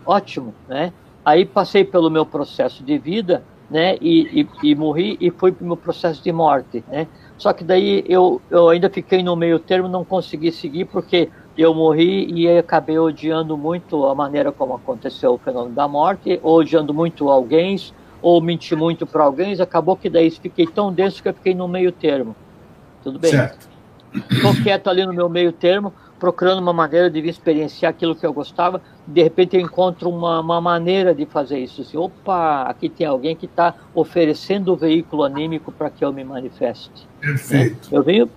ótimo, né? Aí passei pelo meu processo de vida, né? E, e, e morri e fui para o meu processo de morte, né? Só que daí eu, eu ainda fiquei no meio termo, não consegui seguir porque eu morri e acabei odiando muito a maneira como aconteceu o fenômeno da morte, odiando muito alguém, ou menti muito para alguém, acabou que daí fiquei tão denso que eu fiquei no meio termo. Tudo bem? Certo. Estou quieto ali no meu meio termo, procurando uma maneira de experienciar aquilo que eu gostava, de repente eu encontro uma, uma maneira de fazer isso. Assim, Opa, aqui tem alguém que está oferecendo o veículo anímico para que eu me manifeste. Perfeito. Né? Eu venho,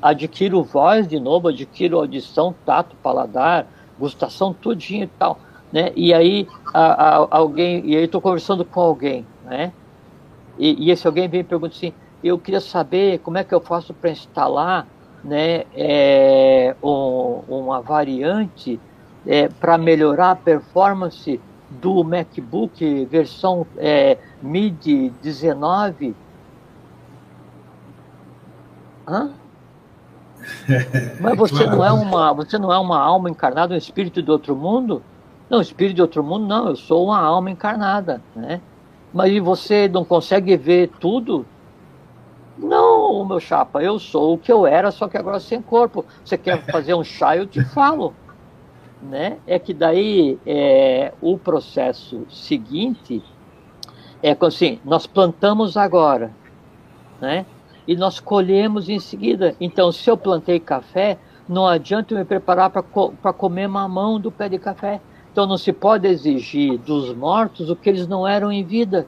adquiro voz de novo, adquiro audição, tato, paladar, gustação, tudinho e tal. Né? E aí a, a, alguém, e aí estou conversando com alguém, né? E, e esse alguém vem e pergunta assim, eu queria saber como é que eu faço para instalar né, é, um, uma variante é, para melhorar a performance do MacBook versão é, MIDI 19. Hã? Mas você não é uma, você não é uma alma encarnada, um espírito de outro mundo? Não, espírito de outro mundo, não. Eu sou uma alma encarnada, né? Mas você não consegue ver tudo? Não, meu chapa, eu sou o que eu era, só que agora sem corpo. Você quer fazer um chá, eu te falo. Né? É que daí é, o processo seguinte é assim, nós plantamos agora, né? E nós colhemos em seguida. Então, se eu plantei café, não adianta eu me preparar para co comer mamão do pé de café. Então, não se pode exigir dos mortos o que eles não eram em vida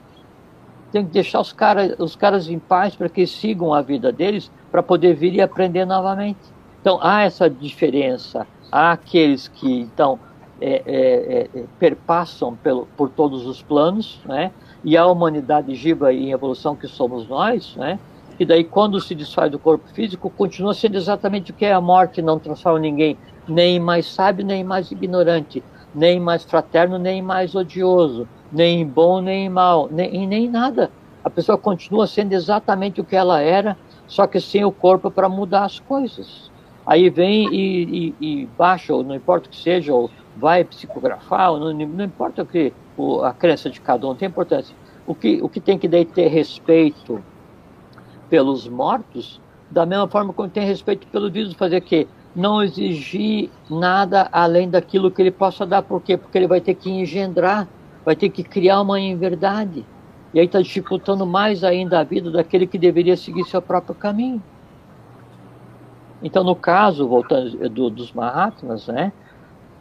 tem que deixar os, cara, os caras em paz para que sigam a vida deles para poder vir e aprender novamente. Então há essa diferença há aqueles que então é, é, é, perpassam pelo, por todos os planos, né? e a humanidade giba em evolução que somos nós, né? E daí quando se desfaz do corpo físico, continua sendo exatamente o que é a morte, não transforma ninguém nem mais sábio, nem mais ignorante, nem mais fraterno, nem mais odioso, nem bom, nem mal, nem, nem nada. A pessoa continua sendo exatamente o que ela era, só que sem o corpo para mudar as coisas. Aí vem e, e, e, baixa, ou não importa o que seja, ou vai psicografar, ou não, não importa o que o, a crença de cada um tem importância. O que, o que tem que daí ter respeito pelos mortos, da mesma forma como tem respeito pelos vivos, fazer que não exigir nada além daquilo que ele possa dar. Por quê? Porque ele vai ter que engendrar, vai ter que criar uma verdade. E aí está dificultando mais ainda a vida daquele que deveria seguir seu próprio caminho. Então, no caso, voltando do, dos Mahatmas, né,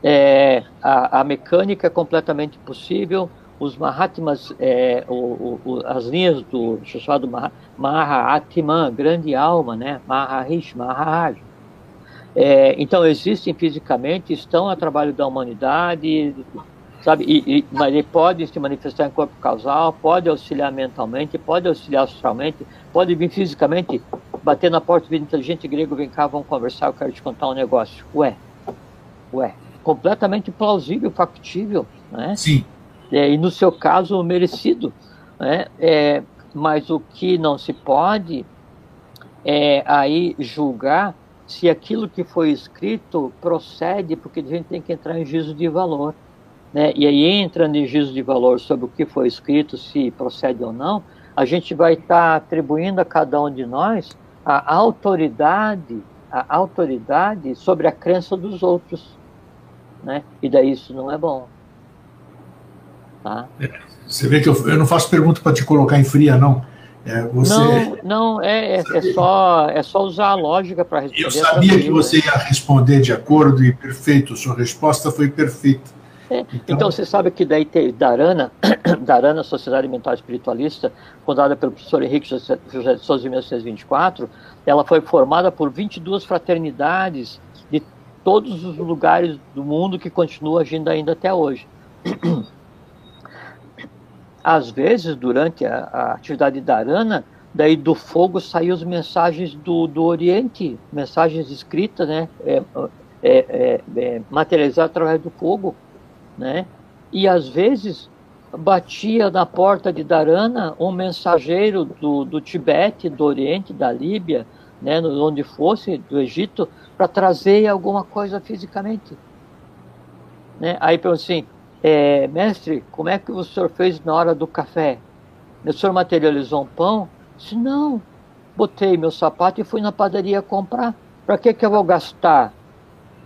é, a, a, mecânica é completamente possível. Os Mahatmas, é, o, o, as linhas do chamado Mahatman, grande alma, né, Maharishi, Maharaj, é, então, existem fisicamente, estão a trabalho da humanidade, sabe? E, e, mas ele pode se manifestar em corpo causal, pode auxiliar mentalmente, pode auxiliar astralmente, pode vir fisicamente, bater na porta do inteligente grego, vem cá, vamos conversar, eu quero te contar um negócio. Ué, ué, completamente plausível, factível, né? Sim. É, e no seu caso, merecido, né? É, mas o que não se pode é aí julgar se aquilo que foi escrito procede, porque a gente tem que entrar em juízo de valor. Né? E aí, entrando em juízo de valor sobre o que foi escrito, se procede ou não, a gente vai estar tá atribuindo a cada um de nós a autoridade, a autoridade sobre a crença dos outros. Né? E daí isso não é bom. Tá? É, você vê que eu, eu não faço pergunta para te colocar em fria, não. É, você... Não, não é, é, é, só, é só usar a lógica para responder. Eu sabia que você ia responder de acordo e perfeito, sua resposta foi perfeita. É, então... então, você sabe que daí tem Darana, Darana, Sociedade Mental Espiritualista, fundada pelo professor Henrique José de Souza em 1924, ela foi formada por 22 fraternidades de todos os lugares do mundo que continuam agindo ainda até hoje. às vezes, durante a, a atividade da Arana, daí do fogo saíam as mensagens do, do Oriente, mensagens escritas, né, é, é, é, é, materializadas através do fogo, né, e às vezes batia na porta de Dharana um mensageiro do, do Tibete, do Oriente, da Líbia, né, onde fosse, do Egito, para trazer alguma coisa fisicamente. Né? Aí assim, é, mestre, como é que o senhor fez na hora do café? O senhor materializou um pão? Disse, não, botei meu sapato e fui na padaria comprar. Para que, que eu vou gastar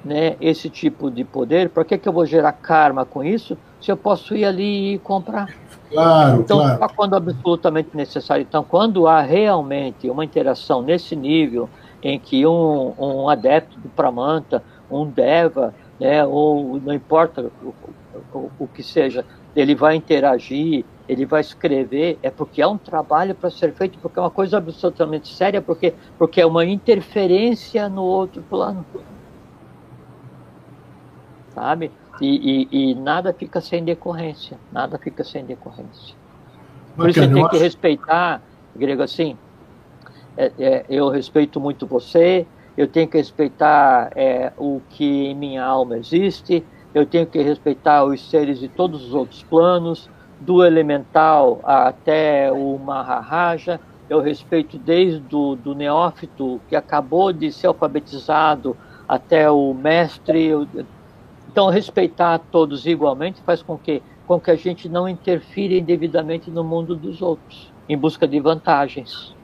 né, esse tipo de poder? Para que, que eu vou gerar karma com isso se eu posso ir ali e comprar? Claro, então, claro. quando absolutamente necessário. Então, quando há realmente uma interação nesse nível em que um, um adepto do Pramanta, um Deva, né, ou não importa o, o que seja, ele vai interagir, ele vai escrever, é porque é um trabalho para ser feito, porque é uma coisa absolutamente séria, porque, porque é uma interferência no outro plano. Sabe? E, e, e nada fica sem decorrência. Nada fica sem decorrência. Por isso você tem que respeitar, grego assim, é, é, eu respeito muito você, eu tenho que respeitar é, o que em minha alma existe, eu tenho que respeitar os seres de todos os outros planos, do elemental até o Maharaja, eu respeito desde do, do neófito que acabou de ser alfabetizado até o mestre. Então, respeitar todos igualmente faz com que, com que a gente não interfira indevidamente no mundo dos outros, em busca de vantagens.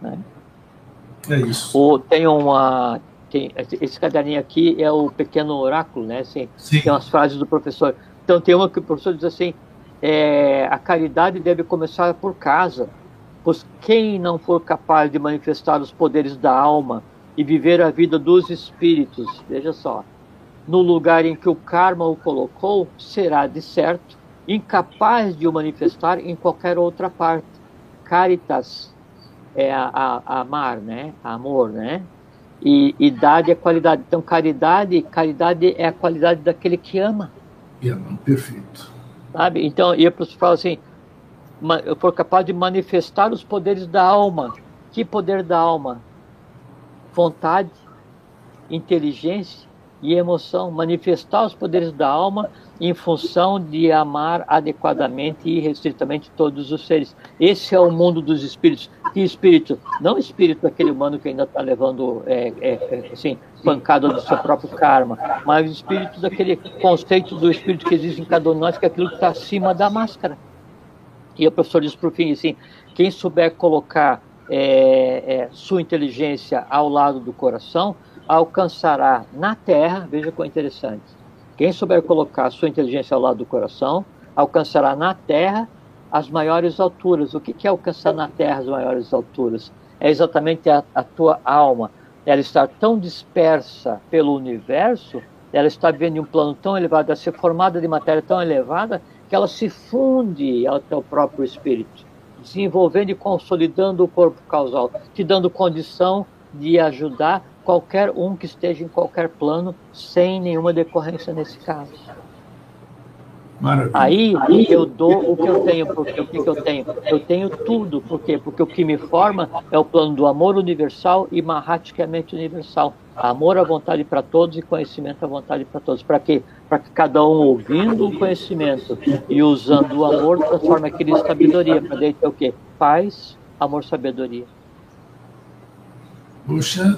Né? É isso. Ou tem uma, tem, esse caderninho aqui é o pequeno oráculo, né? Assim, Sim. Tem umas frases do professor. Então tem uma que o professor diz assim: é, a caridade deve começar por casa, pois quem não for capaz de manifestar os poderes da alma e viver a vida dos espíritos, veja só, no lugar em que o karma o colocou, será de certo incapaz de o manifestar em qualquer outra parte. Caritas é a, a, a amar, né? Amor, né? E, e dade é qualidade. Então, caridade, caridade é a qualidade daquele que ama. E ama, perfeito. Sabe? Então, e eu falo assim, eu for capaz de manifestar os poderes da alma. Que poder da alma? Vontade, inteligência e emoção. Manifestar os poderes da alma em função de amar adequadamente e irrestritamente todos os seres. Esse é o mundo dos espíritos. Que espírito? Não espírito daquele humano que ainda está levando é, é, é, assim, pancada do seu próprio karma, mas espírito daquele conceito do espírito que existe em cada um de nós, que é aquilo que está acima da máscara. E o professor diz para o fim assim: quem souber colocar é, é, sua inteligência ao lado do coração, alcançará na Terra, veja que interessante, quem souber colocar sua inteligência ao lado do coração, alcançará na Terra as maiores alturas. O que é alcançar na Terra as maiores alturas? É exatamente a, a tua alma. Ela está tão dispersa pelo universo, ela está vivendo em um plano tão elevado, a ser formada de matéria tão elevada, que ela se funde ao teu próprio espírito, desenvolvendo e consolidando o corpo causal, te dando condição de ajudar qualquer um que esteja em qualquer plano, sem nenhuma decorrência nesse caso. Maravilha. Aí, eu dou o que eu tenho, porque o que, que eu tenho? Eu tenho tudo, por quê? Porque o que me forma é o plano do amor universal e marraticamente universal. Amor à vontade para todos e conhecimento à vontade para todos. Para quê? Para que cada um ouvindo o conhecimento e usando o amor transforme aquilo em sabedoria. Para ter o quê? Paz, amor, sabedoria. Puxa,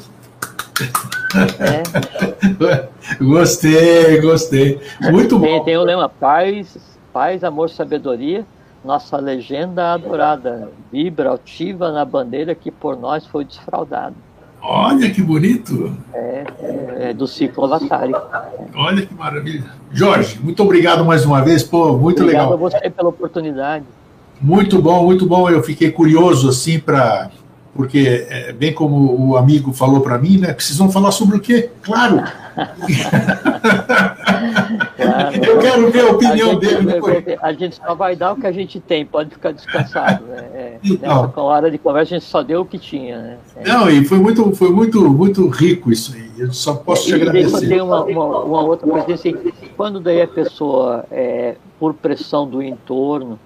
é. gostei, gostei. Muito tem, bom. Tem o lema paz, paz, amor, sabedoria. Nossa legenda adorada vibra altiva na bandeira que por nós foi desfraudada. Olha que bonito. É, é, é do ciclo Latari. Olha que maravilha. Jorge, muito obrigado mais uma vez. Pô, muito obrigado legal. Obrigado a você pela oportunidade. Muito bom, muito bom. Eu fiquei curioso assim para porque é, bem como o amigo falou para mim, né? Precisam falar sobre o quê? Claro. claro. Eu quero ver a opinião a gente, dele depois. A gente só vai dar o que a gente tem, pode ficar descansado. Né? É, então, nessa hora de conversa a gente só deu o que tinha. Né? É. Não, e foi muito, foi muito, muito rico isso aí. Eu só posso te agradecer. Tem uma, uma, uma, outra coisa assim, quando daí a pessoa, é, por pressão do entorno,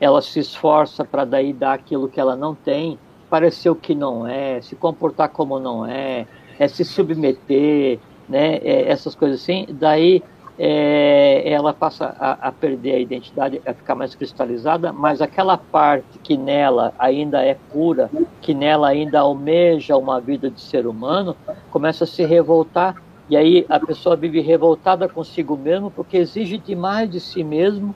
ela se esforça para daí dar aquilo que ela não tem parecer o que não é, se comportar como não é, é se submeter, né, é, essas coisas assim, daí é, ela passa a, a, perder a identidade, a ficar mais cristalizada, mas aquela parte que nela ainda é pura, que nela ainda almeja uma vida de ser humano, começa a se revoltar, e aí a pessoa vive revoltada consigo mesmo, porque exige demais de si mesmo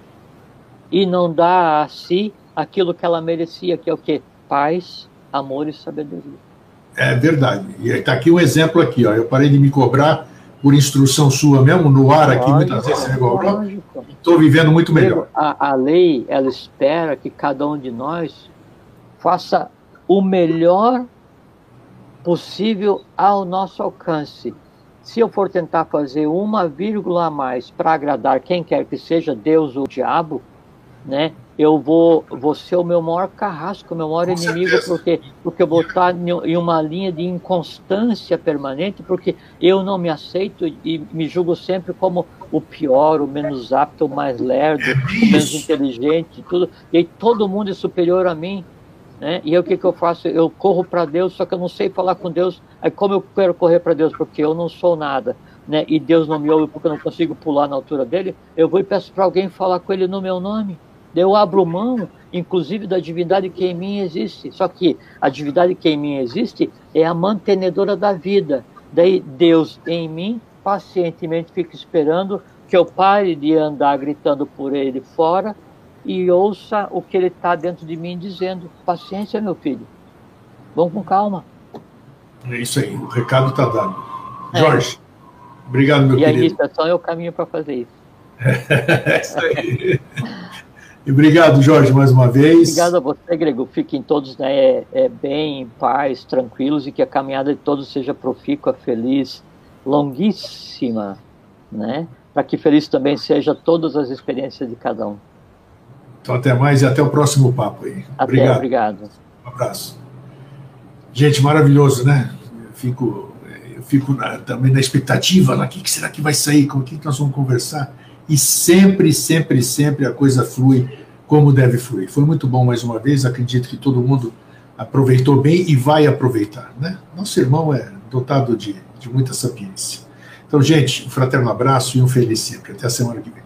e não dá a si aquilo que ela merecia, que é o que? Paz, amor e sabedoria. É verdade. E está aqui um exemplo aqui, ó. Eu parei de me cobrar por instrução sua mesmo, no ar aqui, lógico, muitas vezes você me cobrou. Estou vivendo muito melhor. A, a lei, ela espera que cada um de nós faça o melhor possível ao nosso alcance. Se eu for tentar fazer uma vírgula a mais para agradar quem quer que seja, Deus ou o diabo, né? Eu vou, vou ser o meu maior carrasco, o meu maior Com inimigo, porque, porque eu vou estar em uma linha de inconstância permanente, porque eu não me aceito e me julgo sempre como o pior, o menos apto, o mais lerdo, o menos inteligente, tudo. E aí todo mundo é superior a mim. Né? E aí o que, que eu faço? Eu corro para Deus, só que eu não sei falar com Deus. Aí como eu quero correr para Deus? Porque eu não sou nada. Né? E Deus não me ouve porque eu não consigo pular na altura dele, eu vou e peço para alguém falar com ele no meu nome. Eu abro mão, inclusive, da divindade que em mim existe. Só que a divindade que em mim existe é a mantenedora da vida. Daí Deus em mim pacientemente fica esperando que eu pare de andar gritando por ele fora e ouça o que ele está dentro de mim dizendo. Paciência, meu filho. Vamos com calma. É isso aí, o recado está dado. É. Jorge, é. obrigado, meu e querido. E a iniciação é o caminho para fazer isso. é isso aí. obrigado, Jorge, mais uma vez. Obrigado a você, Grego. Fiquem todos né, é, bem, em paz, tranquilos e que a caminhada de todos seja profícua, feliz, longuíssima, né? Para que feliz também seja todas as experiências de cada um. Então, até mais e até o próximo papo aí. Até, obrigado. obrigado. Um abraço. Gente, maravilhoso, né? fico fico na, também na expectativa, o que, que, será que vai sair, com o que, que nós vamos conversar, e sempre, sempre, sempre a coisa flui como deve fluir. Foi muito bom mais uma vez, acredito que todo mundo aproveitou bem e vai aproveitar. Né? Nosso irmão é dotado de, de muita sapiência. Então, gente, um fraterno abraço e um feliz sempre. Até a semana que vem.